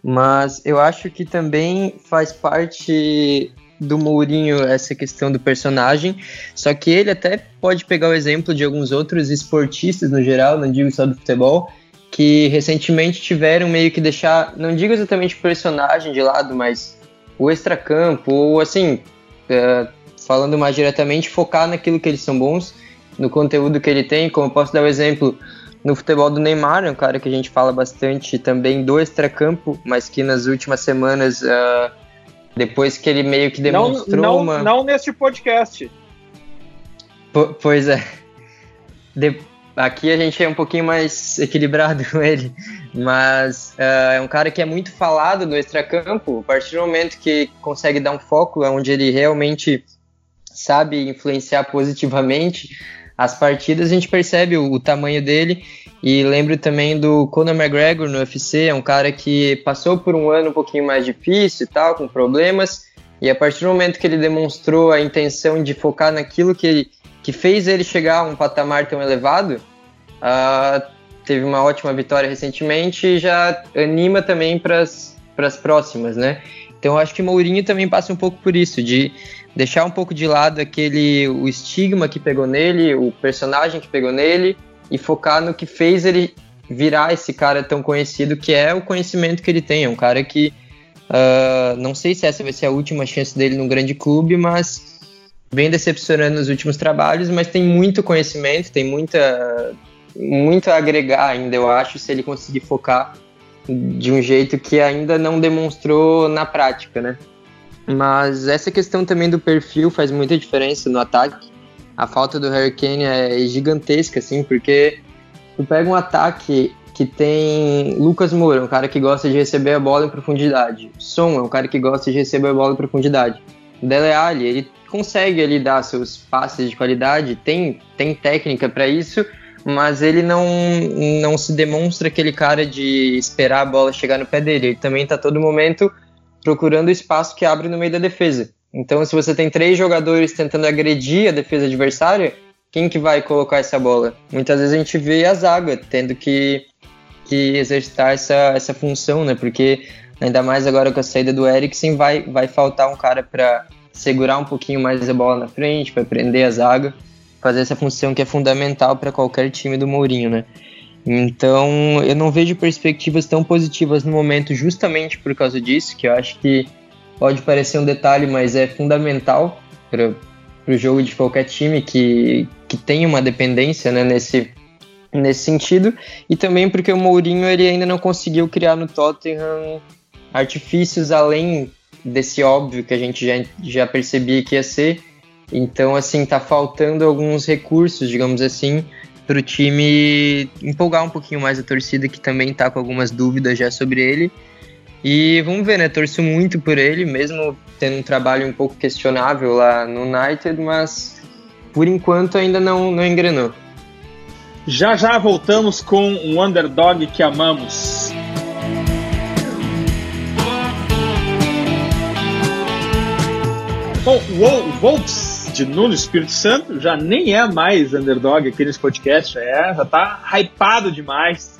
mas eu acho que também faz parte do Mourinho essa questão do personagem, só que ele até pode pegar o exemplo de alguns outros esportistas no geral, não digo só do futebol, que recentemente tiveram meio que deixar, não digo exatamente o personagem de lado, mas o extracampo, ou assim, uh, falando mais diretamente, focar naquilo que eles são bons, no conteúdo que ele tem, como eu posso dar o um exemplo no futebol do Neymar, é um cara que a gente fala bastante também do extracampo, mas que nas últimas semanas, uh, depois que ele meio que demonstrou não, não, uma... Não neste podcast. P pois é. De Aqui a gente é um pouquinho mais equilibrado com ele, mas uh, é um cara que é muito falado no extracampo. A partir do momento que consegue dar um foco, é onde ele realmente sabe influenciar positivamente as partidas, a gente percebe o, o tamanho dele. E lembro também do Conor McGregor no UFC, é um cara que passou por um ano um pouquinho mais difícil e tal, com problemas. E a partir do momento que ele demonstrou a intenção de focar naquilo que que fez ele chegar a um patamar tão elevado. Uh, teve uma ótima vitória recentemente e já anima também para as próximas, né? Então acho que Mourinho também passa um pouco por isso, de deixar um pouco de lado aquele o estigma que pegou nele, o personagem que pegou nele e focar no que fez ele virar esse cara tão conhecido que é o conhecimento que ele tem. É um cara que uh, não sei se essa vai ser a última chance dele num grande clube, mas vem decepcionando nos últimos trabalhos, mas tem muito conhecimento, tem muita muito a agregar ainda, eu acho, se ele conseguir focar de um jeito que ainda não demonstrou na prática, né? Mas essa questão também do perfil faz muita diferença no ataque. A falta do Harry Kane é gigantesca, assim, porque tu pega um ataque que tem Lucas Moura, um cara que gosta de receber a bola em profundidade. Som é um cara que gosta de receber a bola em profundidade. Dele Alli, ele consegue ali dar seus passes de qualidade, tem, tem técnica para isso, mas ele não, não se demonstra aquele cara de esperar a bola chegar no pé dele. Ele também está todo momento procurando o espaço que abre no meio da defesa. Então, se você tem três jogadores tentando agredir a defesa adversária, quem que vai colocar essa bola? Muitas vezes a gente vê a zaga tendo que, que exercitar essa, essa função, né? Porque ainda mais agora com a saída do Eriksen, vai, vai faltar um cara para segurar um pouquinho mais a bola na frente, para prender a zaga, fazer essa função que é fundamental para qualquer time do Mourinho, né? Então, eu não vejo perspectivas tão positivas no momento, justamente por causa disso, que eu acho que pode parecer um detalhe, mas é fundamental para o jogo de qualquer time que, que tem uma dependência né, nesse, nesse sentido. E também porque o Mourinho ele ainda não conseguiu criar no Tottenham artifícios além desse óbvio que a gente já, já percebia que ia ser. Então, assim, tá faltando alguns recursos, digamos assim, para o time empolgar um pouquinho mais a torcida, que também está com algumas dúvidas já sobre ele. E vamos ver, né? Torço muito por ele, mesmo tendo um trabalho um pouco questionável lá no United, mas por enquanto ainda não, não engrenou. Já já voltamos com um underdog que amamos. Bom, o Wolves de Nuno Espírito Santo já nem é mais underdog aqui nesse podcast, já, é, já tá hypado demais.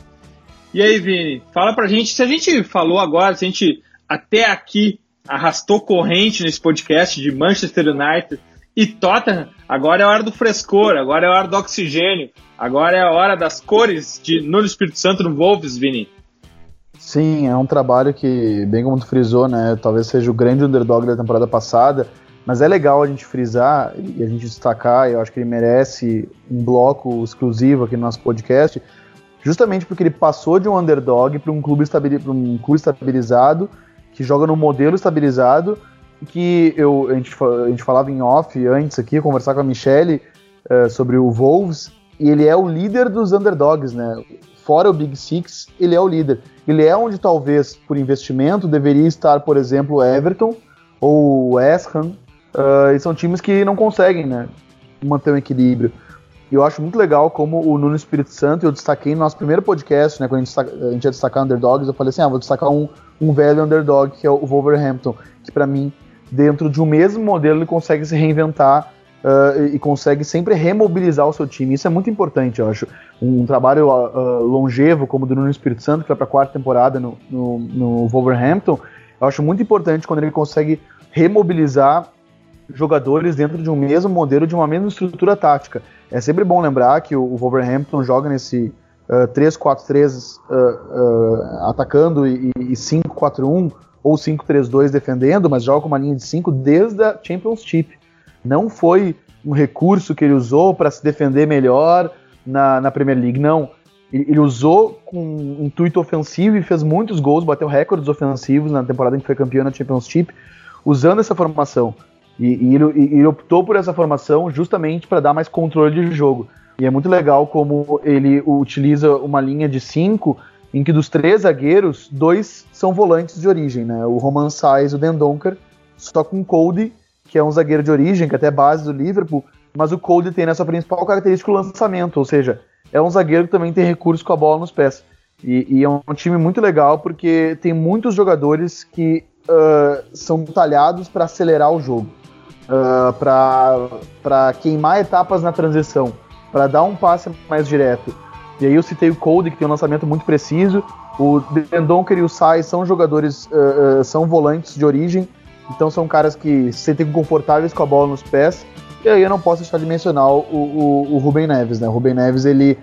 E aí, Vini, fala pra gente, se a gente falou agora, se a gente até aqui arrastou corrente nesse podcast de Manchester United e Tottenham, agora é hora do frescor, agora é hora do oxigênio, agora é a hora das cores de Nuno Espírito Santo no Wolves, Vini. Sim, é um trabalho que, bem como tu frisou, né, talvez seja o grande underdog da temporada passada, mas é legal a gente frisar e a gente destacar, eu acho que ele merece um bloco exclusivo aqui no nosso podcast, justamente porque ele passou de um underdog para um, clube um clube estabilizado, que joga no modelo estabilizado, que eu, a, gente, a gente falava em off antes aqui, conversar com a Michelle uh, sobre o Wolves, e ele é o líder dos underdogs, né? Fora o Big Six, ele é o líder. Ele é onde talvez, por investimento, deveria estar, por exemplo, Everton ou West Ham, Uh, e são times que não conseguem, né, manter um equilíbrio. E eu acho muito legal como o Nuno Espírito Santo, eu destaquei no nosso primeiro podcast, né, quando a gente, a gente ia destacar underdogs, eu falei assim, ah, vou destacar um, um velho underdog, que é o Wolverhampton, que para mim, dentro de um mesmo modelo, ele consegue se reinventar uh, e, consegue sempre remobilizar o seu time. Isso é muito importante, eu acho. Um, um trabalho uh, longevo, como o do Nuno Espírito Santo, que vai para a quarta temporada no, no, no Wolverhampton, eu acho muito importante quando ele consegue remobilizar jogadores dentro de um mesmo modelo, de uma mesma estrutura tática. É sempre bom lembrar que o Wolverhampton joga nesse uh, 3-4-3 uh, uh, atacando e, e 5-4-1 ou 5-3-2 defendendo, mas joga com uma linha de 5 desde a Championship. Não foi um recurso que ele usou para se defender melhor na, na Premier League, não. Ele, ele usou com um intuito ofensivo e fez muitos gols, bateu recordes ofensivos na temporada em que foi campeão na Championship, usando essa formação. E, e, ele, ele, optou por essa formação justamente para dar mais controle de jogo. E é muito legal como ele utiliza uma linha de cinco, em que dos três zagueiros, dois são volantes de origem, né? O Roman Saiz e o Dendonker, só com Cody, que é um zagueiro de origem, que é até é base do Liverpool, mas o Cody tem nessa principal característica o lançamento, ou seja, é um zagueiro que também tem recurso com a bola nos pés. E, e é um time muito legal porque tem muitos jogadores que uh, são talhados para acelerar o jogo uh, ah, para queimar etapas na transição, para dar um passe mais direto. E aí eu citei o Cody, que tem um lançamento muito preciso. O Dendonker e o Sai são jogadores, uh, uh, são volantes de origem, então são caras que se sentem confortáveis com a bola nos pés. E aí eu não posso deixar de mencionar o, o, o Rubem Neves, né? O Rubem Neves, ele,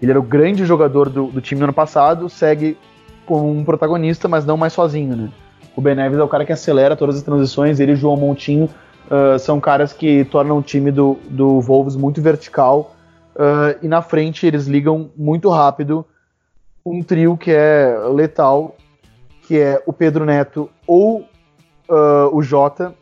ele era o grande jogador do, do time no ano passado, segue como um protagonista, mas não mais sozinho, né? O Rubem Neves é o cara que acelera todas as transições, ele e o João Montinho Uh, são caras que tornam o time do, do Wolves muito vertical uh, e na frente eles ligam muito rápido um trio que é letal, que é o Pedro Neto ou uh, o Jota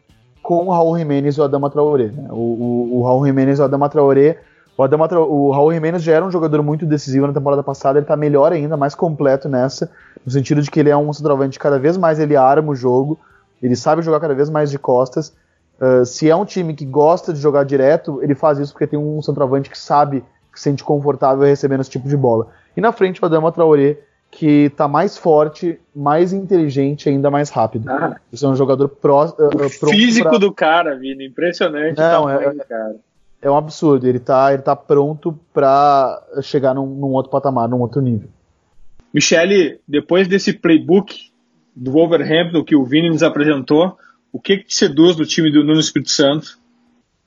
com o Raul Jimenez e o Adama Traoré. Né? O, o, o, Raul Jimenez e o Adama Traoré. O, Adama Traoré, o Raul Jimenez já era um jogador muito decisivo na temporada passada, ele está melhor ainda, mais completo nessa, no sentido de que ele é um centroavante cada vez mais ele arma o jogo, ele sabe jogar cada vez mais de costas Uh, se é um time que gosta de jogar direto, ele faz isso porque tem um centroavante que sabe, que se sente confortável recebendo esse tipo de bola. E na frente o Adama Traoré, que está mais forte, mais inteligente e ainda mais rápido. Ah, Isso é um jogador pró, uh, físico pra... do cara, Vini, impressionante. Não, é, cara. é um absurdo. Ele tá, ele tá pronto para chegar num, num, outro patamar, num outro nível. Michele, depois desse playbook do Wolverhampton que o Vini nos apresentou, o que, que te seduz do time do Nuno Espírito Santo?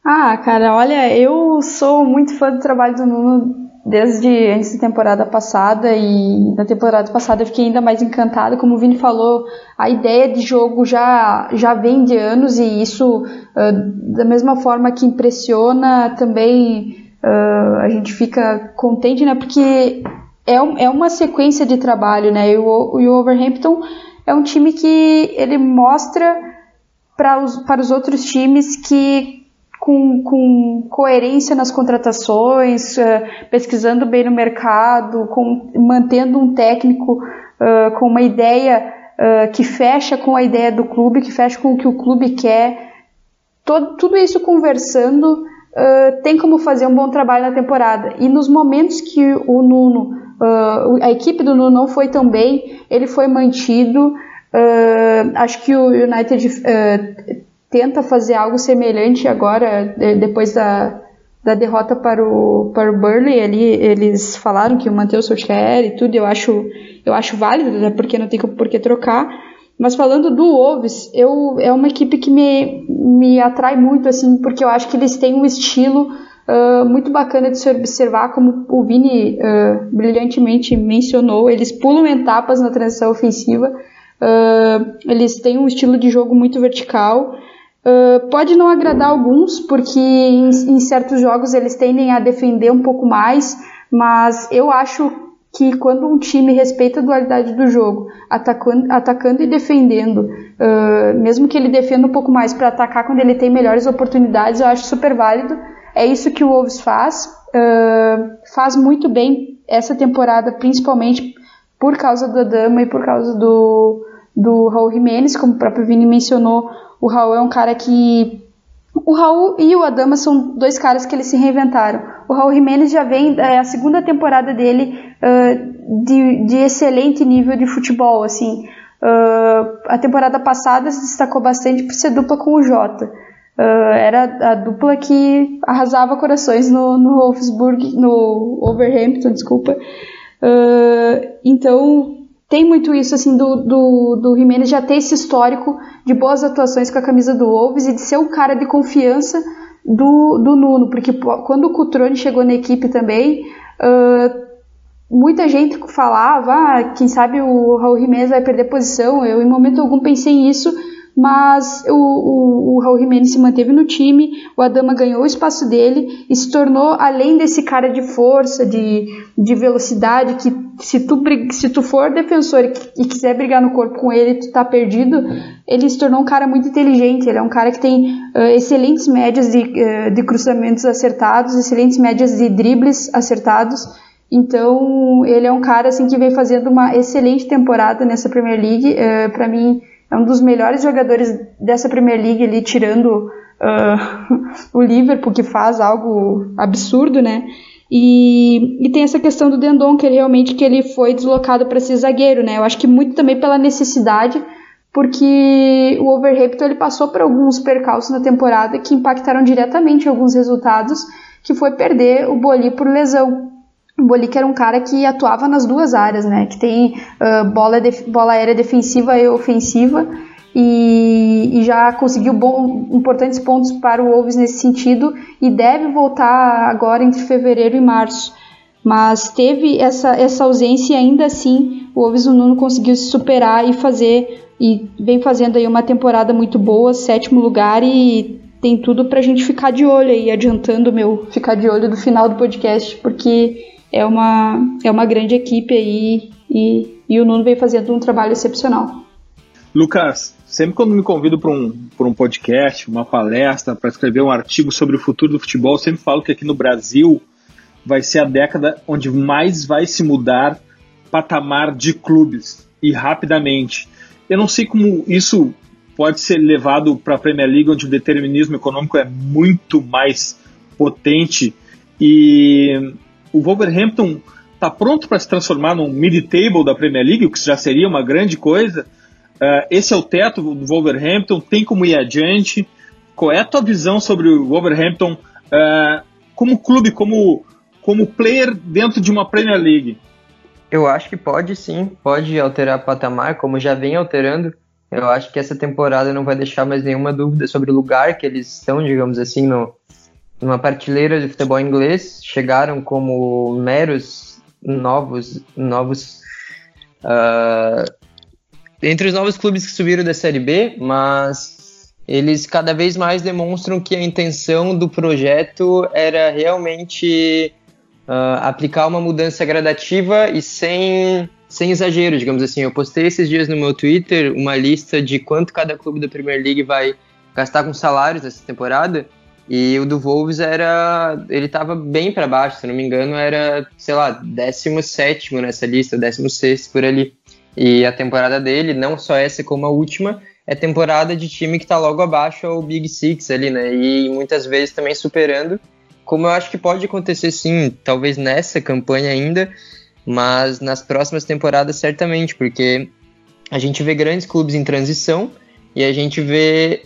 Ah, cara, olha, eu sou muito fã do trabalho do Nuno desde antes da temporada passada e na temporada passada eu fiquei ainda mais encantada. Como o Vini falou, a ideia de jogo já, já vem de anos e isso, uh, da mesma forma que impressiona, também uh, a gente fica contente, né? Porque é, um, é uma sequência de trabalho, né? E o, o Overhampton é um time que ele mostra para os, para os outros times que com, com coerência nas contratações, uh, pesquisando bem no mercado, com, mantendo um técnico uh, com uma ideia uh, que fecha com a ideia do clube, que fecha com o que o clube quer. Todo, tudo isso conversando tem como fazer um bom trabalho na temporada. E nos momentos que o Nuno, a equipe do Nuno não foi tão bem, ele foi mantido. Acho que o United tenta fazer algo semelhante agora, depois da, da derrota para o, para o Burley, ali, eles falaram que manter o Solskjaer e tudo, eu acho, eu acho válido, né, porque não tem por que trocar. Mas falando do Wolves, eu, é uma equipe que me, me atrai muito, assim, porque eu acho que eles têm um estilo uh, muito bacana de se observar, como o Vini uh, brilhantemente mencionou, eles pulam etapas na transição ofensiva, uh, eles têm um estilo de jogo muito vertical, Uh, pode não agradar alguns, porque em, em, certos jogos eles tendem a defender um pouco mais, mas eu acho que quando um time respeita a dualidade do jogo, atacando, atacando e defendendo, uh, mesmo que ele defenda um pouco mais para atacar quando ele tem melhores oportunidades, eu acho super válido. É isso que o Wolves faz, faz muito bem essa temporada, principalmente por causa da Dama e por causa do, do Raul Jimenez, como o próprio Vini mencionou, o Raul é um cara que. O Raul e o Adama são dois caras que eles se reinventaram. O Raul Jimenez já vem, é a segunda temporada dele uh, de, de, excelente nível de futebol, assim. Uh, a temporada passada se destacou bastante por ser dupla com o Jota. Uh, era a dupla que arrasava corações no, no Wolfsburg, no Overhampton, desculpa. Uh, então, tem muito isso, assim, do, do, do Jimenez já ter esse histórico de boas atuações com a camisa do Wolves e de ser o cara de confiança do, do Nuno, porque quando o Cutrone chegou na equipe também, uh, muita gente falava, ah, quem sabe o Raul Jimenez vai perder posição, eu em momento algum pensei nisso, mas o, o, o Raul Jimenez se manteve no time, o Adama ganhou o espaço dele e se tornou, além desse cara de força, de, de velocidade, que se tu, se tu for defensor e, quiser brigar no corpo com ele, tu tá perdido, ele se tornou um cara muito inteligente, ele é um cara que tem uh, excelentes médias de, uh, de cruzamentos acertados, excelentes médias de dribles acertados, então ele é um cara assim que vem fazendo uma excelente temporada nessa Premier League, uh, para mim é um dos melhores jogadores dessa Premier League ali, tirando uh, o Liverpool, que faz algo absurdo, né? E, e tem essa questão do Dendon, que ele, realmente que ele foi deslocado para ser zagueiro, né? Eu acho que muito também pela necessidade, porque o Overhampton ele passou por alguns percalços na temporada que impactaram diretamente alguns resultados, que foi perder o Boli por lesão. O Bolic era um cara que atuava nas duas áreas, né? Que tem uh, bola, bola aérea defensiva e ofensiva e, e já conseguiu bom, importantes pontos para o Wolves nesse sentido e deve voltar agora entre fevereiro e março. Mas teve essa, essa ausência e ainda assim o Wolves o Nuno conseguiu se superar e fazer e vem fazendo aí uma temporada muito boa, sétimo lugar e tem tudo para a gente ficar de olho aí, adiantando meu ficar de olho do final do podcast, porque é uma, é uma grande equipe aí e, e o Nuno vem fazendo um trabalho excepcional. Lucas, sempre quando me convido para um, um podcast, uma palestra, para escrever um artigo sobre o futuro do futebol, sempre falo que aqui no Brasil vai ser a década onde mais vai se mudar patamar de clubes e rapidamente. Eu não sei como isso pode ser levado para a Premier League, onde o determinismo econômico é muito mais potente e o Wolverhampton está pronto para se transformar num mid-table da Premier League, o que já seria uma grande coisa. Uh, esse é o teto do Wolverhampton, tem como ir adiante. Qual é a tua visão sobre o Wolverhampton uh, como clube, como, como player dentro de uma Premier League? Eu acho que pode sim, pode alterar patamar, como já vem alterando. Eu acho que essa temporada não vai deixar mais nenhuma dúvida sobre o lugar que eles estão, digamos assim, no, numa partilheira de futebol inglês. Chegaram como meros novos, novos uh, entre os novos clubes que subiram da Série B, mas eles cada vez mais demonstram que a intenção do projeto era realmente uh, aplicar uma mudança gradativa e sem, sem exagero, digamos assim. Eu postei esses dias no meu Twitter uma lista de quanto cada clube da Premier League vai gastar com salários essa temporada. E o do Wolves era. Ele estava bem para baixo, se não me engano, era, sei lá, 17 nessa lista, 16 por ali. E a temporada dele, não só essa como a última, é temporada de time que está logo abaixo ao Big Six ali, né? E muitas vezes também superando, como eu acho que pode acontecer sim, talvez nessa campanha ainda, mas nas próximas temporadas certamente, porque a gente vê grandes clubes em transição e a gente vê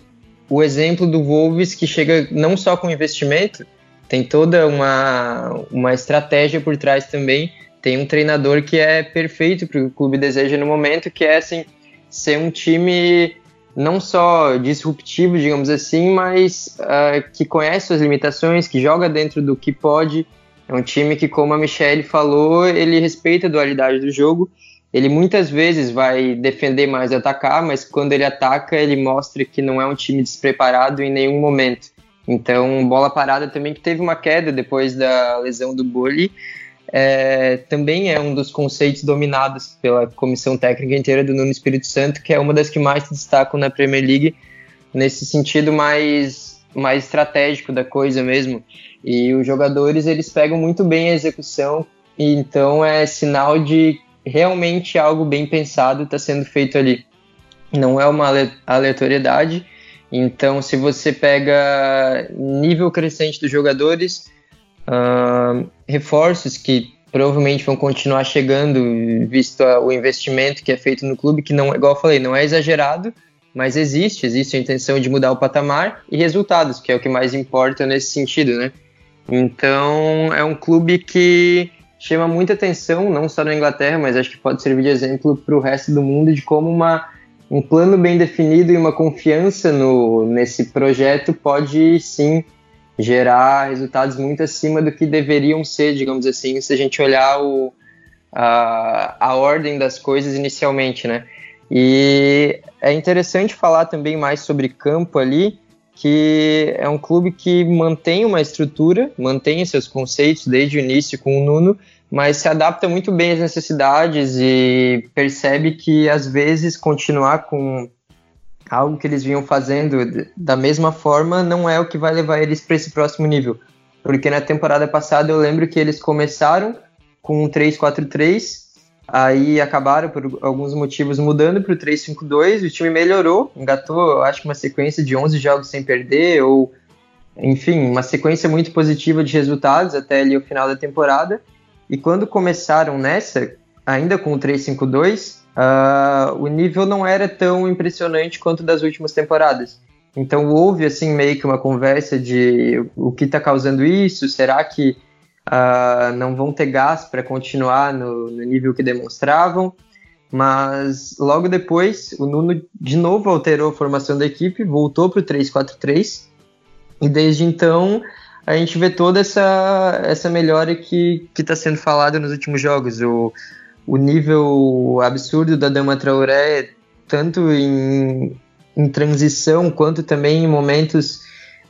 o exemplo do Wolves que chega não só com investimento, tem toda uma, uma estratégia por trás também tem um treinador que é perfeito para o clube deseja no momento, que é assim ser um time não só disruptivo, digamos assim, mas uh, que conhece suas limitações, que joga dentro do que pode. É um time que, como a Michelle falou, ele respeita a dualidade do jogo. Ele muitas vezes vai defender mais e atacar, mas quando ele ataca, ele mostra que não é um time despreparado em nenhum momento. Então, bola parada também que teve uma queda depois da lesão do Bully, é, também é um dos conceitos dominados pela comissão técnica inteira do Nuno Espírito Santo, que é uma das que mais se destacam na Premier League nesse sentido mais, mais estratégico da coisa mesmo. E os jogadores eles pegam muito bem a execução, e então é sinal de realmente algo bem pensado está sendo feito ali. Não é uma aleatoriedade. Então, se você pega nível crescente dos jogadores, Uh, reforços que provavelmente vão continuar chegando, visto o investimento que é feito no clube, que não, igual eu falei, não é exagerado, mas existe, existe a intenção de mudar o patamar e resultados, que é o que mais importa nesse sentido, né? Então é um clube que chama muita atenção, não só na Inglaterra, mas acho que pode servir de exemplo para o resto do mundo de como uma, um plano bem definido e uma confiança no, nesse projeto pode sim gerar resultados muito acima do que deveriam ser, digamos assim, se a gente olhar o, a, a ordem das coisas inicialmente, né? E é interessante falar também mais sobre campo ali, que é um clube que mantém uma estrutura, mantém seus conceitos desde o início com o Nuno, mas se adapta muito bem às necessidades e percebe que às vezes continuar com algo que eles vinham fazendo da mesma forma não é o que vai levar eles para esse próximo nível. Porque na temporada passada eu lembro que eles começaram com um 3-4-3, aí acabaram por alguns motivos mudando para o 3-5-2, o time melhorou, engatou, acho que uma sequência de 11 jogos sem perder, ou enfim, uma sequência muito positiva de resultados até ali o final da temporada. E quando começaram nessa, ainda com o 3-5-2, uh, o nível não era tão impressionante quanto das últimas temporadas. Então houve assim meio que uma conversa de o que está causando isso, será que uh, não vão ter gás para continuar no, no, nível que demonstravam? Mas logo depois o Nuno de novo alterou a formação da equipe, voltou para o 3-4-3 e desde então a gente vê toda essa, essa melhora que está sendo falada nos últimos jogos. O, o nível absurdo da Dama Traoré, tanto em, em transição quanto também em momentos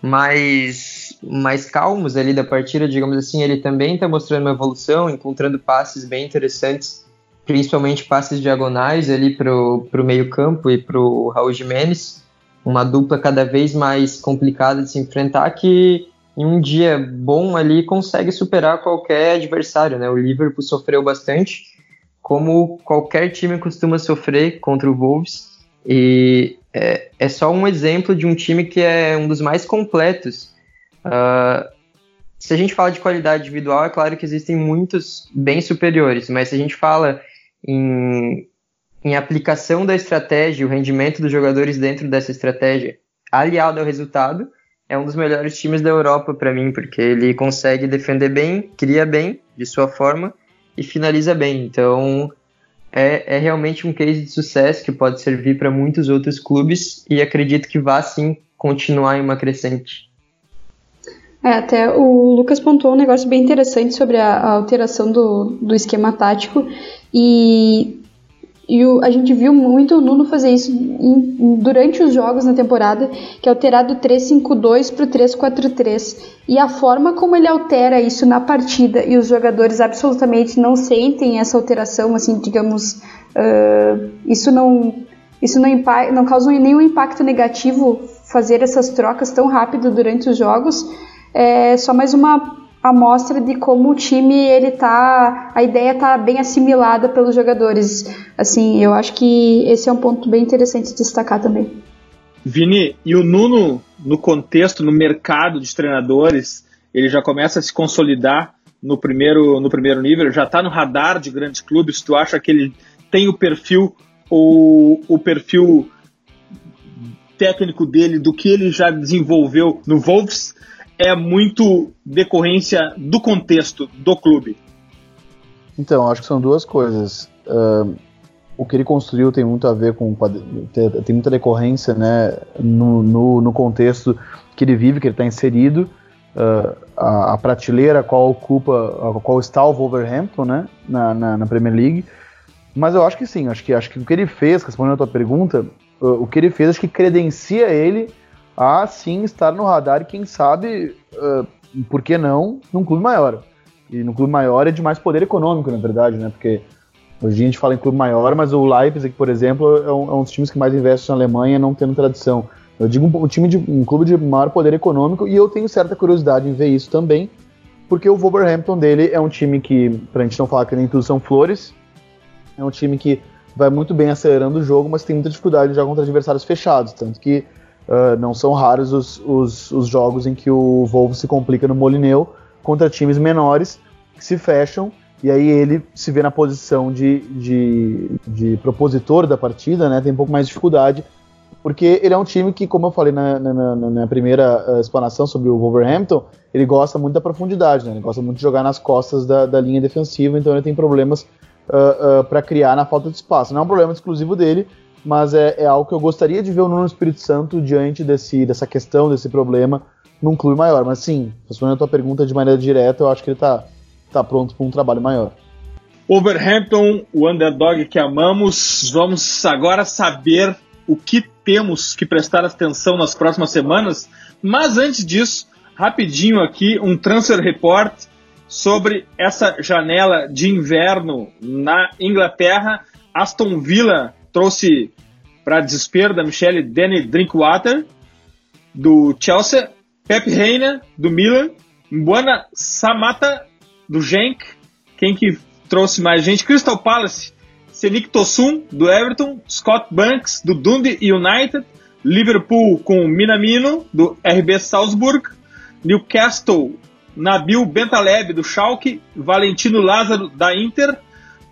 mais, mais calmos ali da partida, digamos assim, ele também está mostrando uma evolução, encontrando passes bem interessantes, principalmente passes diagonais ali para o meio campo e para o Raul Jimenez, uma dupla cada vez mais complicada de se enfrentar que em um dia bom ali consegue superar qualquer adversário, né? O Liverpool sofreu bastante, como qualquer time costuma sofrer contra o Wolves. E é, é só um exemplo de um time que é um dos mais completos. Uh, se a gente fala de qualidade individual, é claro que existem muitos bem superiores, mas se a gente fala em, em aplicação da estratégia, o rendimento dos jogadores dentro dessa estratégia, aliado ao resultado, é um dos melhores times da Europa para mim, porque ele consegue defender bem, cria bem de sua forma e finaliza bem. Então é, é realmente um case de sucesso que pode servir para muitos outros clubes e acredito que vá sim continuar em uma crescente. É, até o Lucas pontuou um negócio bem interessante sobre a, a alteração do, do esquema tático e e o, a gente viu muito o Nuno fazer isso em, durante os jogos na temporada, que é alterar do 3-5-2 para o 3-4-3. E a forma como ele altera isso na partida e os jogadores absolutamente não sentem essa alteração, assim, digamos, uh, isso não isso não, não causa nenhum impacto negativo fazer essas trocas tão rápido durante os jogos. É só mais uma amostra de como o time ele tá, a ideia tá bem assimilada pelos jogadores. Assim, eu acho que esse é um ponto bem interessante de destacar também. Vini, e o Nuno no contexto, no mercado de treinadores, ele já começa a se consolidar no primeiro, no primeiro nível, já está no radar de grandes clubes. Tu acha que ele tem o perfil ou o perfil técnico dele do que ele já desenvolveu no Wolves? É muito decorrência do contexto do clube? Então, acho que são duas coisas. Uh, o que ele construiu tem muito a ver com. tem muita decorrência né, no, no, no contexto que ele vive, que ele está inserido. Uh, a, a, prateleira a qual ocupa, a qual está o Wolverhampton né, na, na, na, Premier League. Mas eu acho que sim, acho que, acho que o que ele fez, respondendo a tua pergunta, uh, o que ele fez acho que credencia ele a sim estar no radar e quem sabe, uh, por que não, num clube maior. E no clube maior é de mais poder econômico, na verdade, né? Porque hoje a gente fala em clube maior, mas o Leipzig, por exemplo, é um, é um dos times que mais investe na Alemanha, não tendo tradição. Eu digo um, um, time de um clube de maior poder econômico e eu tenho certa curiosidade em ver isso também, porque o Wolverhampton dele é um time que, pra gente não falar que nem tudo são flores, é um time que vai muito bem acelerando o jogo, mas tem muita dificuldade de jogar contra adversários fechados, tanto que Uh, não são raros os, os, os, jogos em que o Volvo se complica no Molineu contra times menores que se fecham e aí ele se vê na posição de, de, de propositor da partida, né? Tem um pouco mais de dificuldade, porque ele é um time que, como eu falei na, na, na primeira uh, explanação sobre o Wolverhampton, ele gosta muito da profundidade, né? Ele gosta muito de jogar nas costas da, da linha defensiva, então ele tem problemas uh, uh, para criar na falta de espaço. Não é um problema exclusivo dele, mas é, é, algo que eu gostaria de ver o Nuno Espírito Santo diante desse, dessa questão, desse problema, num clube maior. Mas sim, respondendo a tua pergunta de maneira direta, eu acho que ele está tá pronto para um trabalho maior. Overhampton, o underdog que amamos, vamos agora saber o que temos que prestar atenção nas próximas semanas. Mas antes disso, rapidinho aqui, um transfer report sobre essa janela de inverno na Inglaterra. Aston Villa trouxe para desespero da Michelle Danny Drinkwater, do Chelsea, Pep Reina, do Milan, Mbuana Samata, do Genk, quem que trouxe mais gente? Crystal Palace, Senik Tosun, do Everton, Scott Banks, do Dundee United, Liverpool com Minamino, do RB Salzburg, Newcastle, Nabil Bentaleb, do Schalke, Valentino Lázaro, da Inter,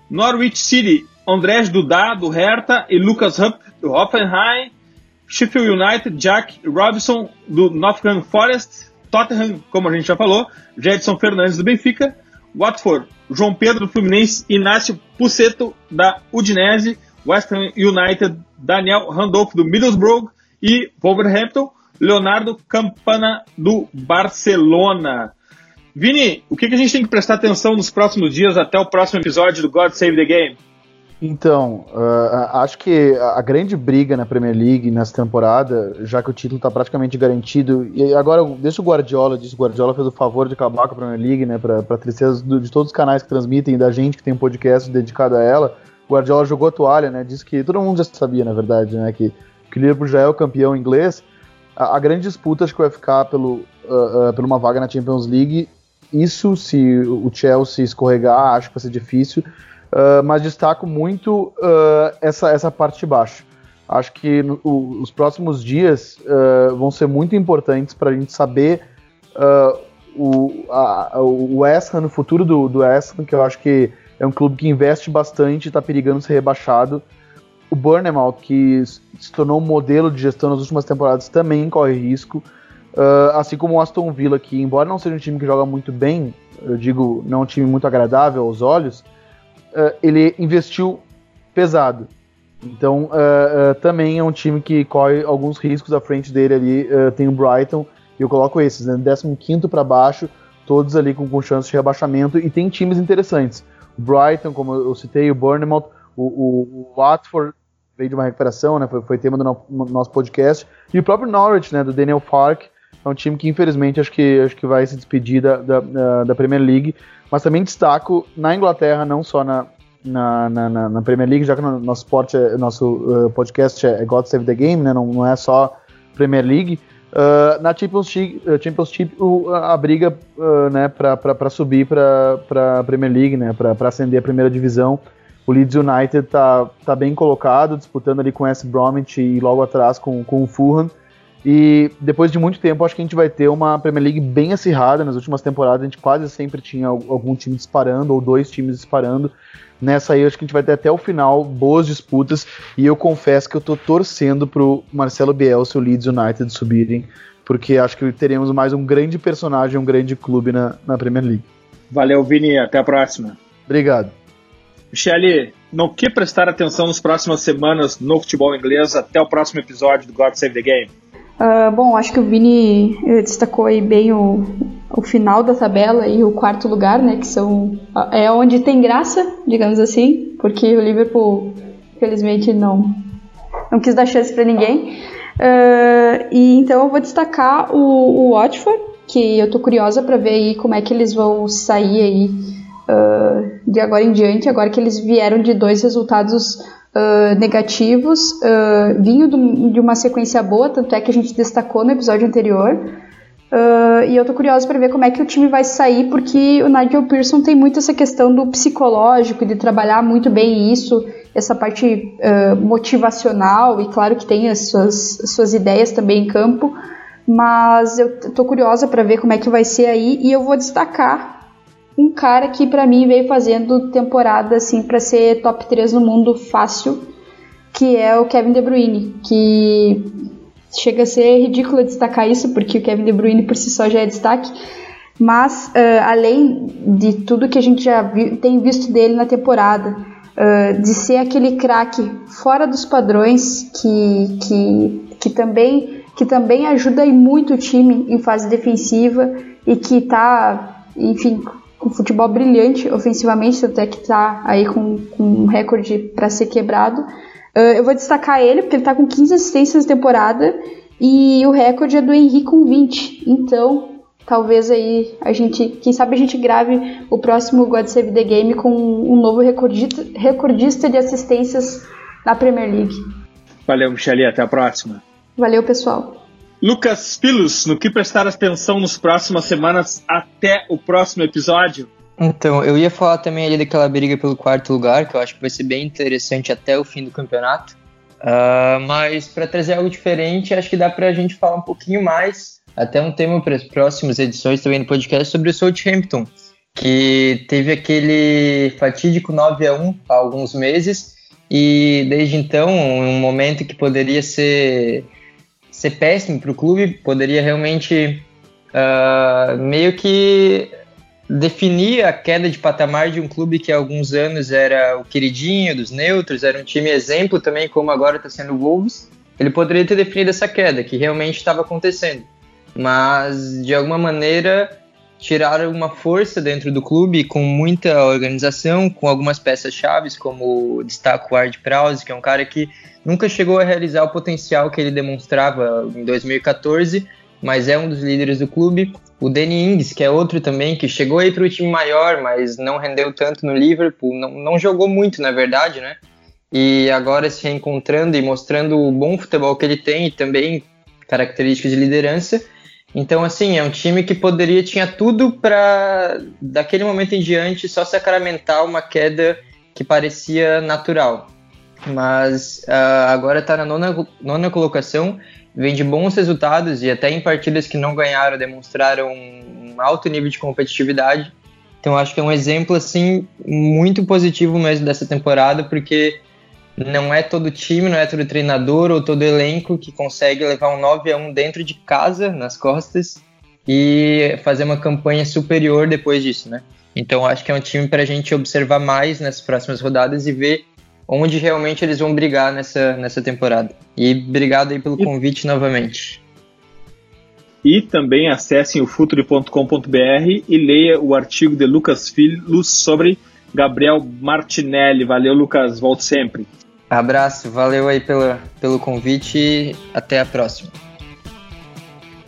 Norwich City, Andrés Dudá, do Hertha, e Lucas Hupp, do Hoffenheim, Sheffield United, Jack Robinson, do Nottingham Forest, Tottenham, como a gente já falou, Jedson Fernandes, do Benfica, Watford, João Pedro, do Fluminense, Inácio Puceto, da Udinese, West Ham United, Daniel Randolph, do Middlesbrough, e Wolverhampton, Leonardo Campana, do Barcelona. Vini, o que a gente tem que prestar atenção nos próximos dias até o próximo episódio do God Save the Game? Então, uh, acho que a grande briga na Premier League nessa temporada, já que o título está praticamente garantido, e agora deixa o Guardiola, disse o Guardiola fez o favor de acabar com a Premier League, né, para tristeza de todos os canais que transmitem, da gente que tem um podcast dedicado a ela. O Guardiola jogou a toalha, né, disse que todo mundo já sabia, na verdade, né, que, que o Liverpool já é o campeão inglês. A, a grande disputa acho que vai ficar pelo, uh, uh, por uma vaga na Champions League. Isso, se o Chelsea escorregar, acho que vai ser difícil. Uh, mas destaco muito uh, essa, essa parte de baixo. Acho que no, o, os próximos dias uh, vão ser muito importantes para a gente saber o, o West Ham, no futuro do, do West Ham, que eu acho que é um clube que investe bastante e está perigando ser rebaixado. O Burnemouth, que se tornou um modelo de gestão nas últimas temporadas, também corre risco. Assim como o Aston Villa, que embora não seja um time que joga muito bem, eu digo, não é um time muito agradável aos olhos, uh, ele investiu pesado. Então, uh, também é um time que corre alguns riscos à frente dele ali. tem o Brighton, e eu coloco esses, né, 15 para baixo, todos ali com, com chance de rebaixamento, e tem times interessantes. O Brighton, como eu citei, o Bournemouth, o, o, o Watford veio de uma recuperação, né, foi, foi tema do no, nosso podcast, e o próprio Norwich, né, do Daniel Fark, é um time que infelizmente acho que, acho que vai se despedir da, da, da Premier League, mas também destaco na Inglaterra, não só na, na, na, na Premier League, já que no nosso, sport é, nosso uh, podcast é God Save the Game, né, não, não é só Premier League. Uh, na Championship, uh, Championship uh, a briga uh, né, para subir para a Premier League, né, para ascender a primeira divisão. O Leeds United tá, tá bem colocado, disputando ali com o S. Bromwich e logo atrás com, com o Fulham. E depois de muito tempo, acho que a gente vai ter uma Premier League bem acirrada. Nas últimas temporadas, a gente quase sempre tinha algum time disparando, ou dois times disparando. Nessa aí, acho que a gente vai ter até o final boas disputas. E eu confesso que eu tô torcendo pro Marcelo Bielsa e o Leeds United subirem, porque acho que teremos mais um grande personagem, um grande clube na, na Premier League. Valeu, Vini. Até a próxima. Obrigado. Michele, no que prestar atenção nas próximas semanas no futebol inglês até o próximo episódio do God Save the Game? Uh, bom, acho que o Vini eh, destacou aí bem o, o final da tabela e o quarto lugar, né? Que são é onde tem graça, digamos assim, porque o Liverpool, felizmente, não não quis dar chance para ninguém. Uh, e então eu vou destacar o, o Watford, que eu tô curiosa para ver aí como é que eles vão sair aí uh, de agora em diante, agora que eles vieram de dois resultados negativos, uh, vinho do, de uma sequência boa, tanto é que a gente destacou no episódio anterior. Uh, e eu tô curiosa para ver como é que o time vai sair, porque o Nigel Pearson tem muito essa questão do psicológico, de trabalhar muito bem isso, essa parte uh, motivacional, e claro que tem as suas, as suas ideias também em campo, mas eu tô curiosa para ver como é que vai ser aí, e eu vou destacar um cara que para mim veio fazendo temporada assim para ser top 3 no mundo fácil, que é o Kevin De Bruyne, que chega a ser ridículo destacar isso porque o Kevin De Bruyne por si só já é destaque, mas uh, além de tudo que a gente já vi, tem visto dele na temporada, uh, de ser aquele craque fora dos padrões que, que, que também que também ajuda muito o time em fase defensiva e que tá, enfim, com futebol brilhante ofensivamente, até que tá aí com, com um recorde para ser quebrado. Uh, eu vou destacar ele porque ele tá com 15 assistências na temporada e o recorde é do Henrique com 20. Então, talvez aí a gente, quem sabe a gente grave o próximo God Save the Game com um novo recordista, recordista de assistências na Premier League. Valeu, Michele, até a próxima. Valeu, pessoal. Lucas Pilos, no que prestar atenção nas próximas semanas até o próximo episódio? Então, eu ia falar também ali daquela briga pelo quarto lugar, que eu acho que vai ser bem interessante até o fim do campeonato. Uh, mas para trazer algo diferente, acho que dá para a gente falar um pouquinho mais, até um tema para as próximas edições também do podcast, sobre o Southampton, que teve aquele fatídico 9 a 1 há alguns meses, e desde então, um momento que poderia ser ser péssimo para o clube, poderia realmente uh, meio que definir a queda de patamar de um clube que há alguns anos era o queridinho dos neutros, era um time exemplo também, como agora está sendo o Wolves. Ele poderia ter definido essa queda, que realmente estava acontecendo. Mas, de alguma maneira, tiraram uma força dentro do clube com muita organização, com algumas peças chaves, como destaco o Ard Prowse, que é um cara que nunca chegou a realizar o potencial que ele demonstrava em 2014, mas é um dos líderes do clube. O Danny Ings, que é outro também, que chegou aí para o time maior, mas não rendeu tanto no Liverpool, não, não jogou muito, na verdade, né? E agora se reencontrando e mostrando o bom futebol que ele tem e também características de liderança. Então, assim, é um time que poderia, tinha tudo para, daquele momento em diante, só sacramentar uma queda que parecia natural mas uh, agora está na nona, nona colocação, vem de bons resultados e até em partidas que não ganharam demonstraram um alto nível de competitividade. Então acho que é um exemplo assim muito positivo mesmo dessa temporada, porque não é todo time, não é todo treinador ou todo elenco que consegue levar um 9 a 1 dentro de casa, nas costas, e fazer uma campanha superior depois disso, né? Então acho que é um time para a gente observar mais nessas próximas rodadas e ver onde realmente eles vão brigar nessa, nessa temporada. E obrigado aí pelo convite novamente. E também acessem o futuri.com.br e leia o artigo de Lucas Filhos sobre Gabriel Martinelli. Valeu, Lucas. Volte sempre. Abraço, valeu aí pelo, pelo convite e até a próxima.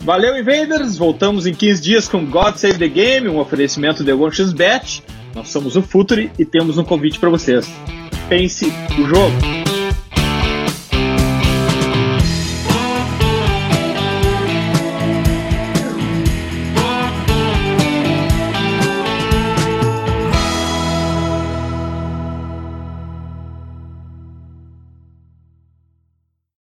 Valeu, Invaders! Voltamos em 15 dias com God Save the Game, um oferecimento de OneXBet. Nós somos o Futuri e temos um convite para vocês. Pense o jogo!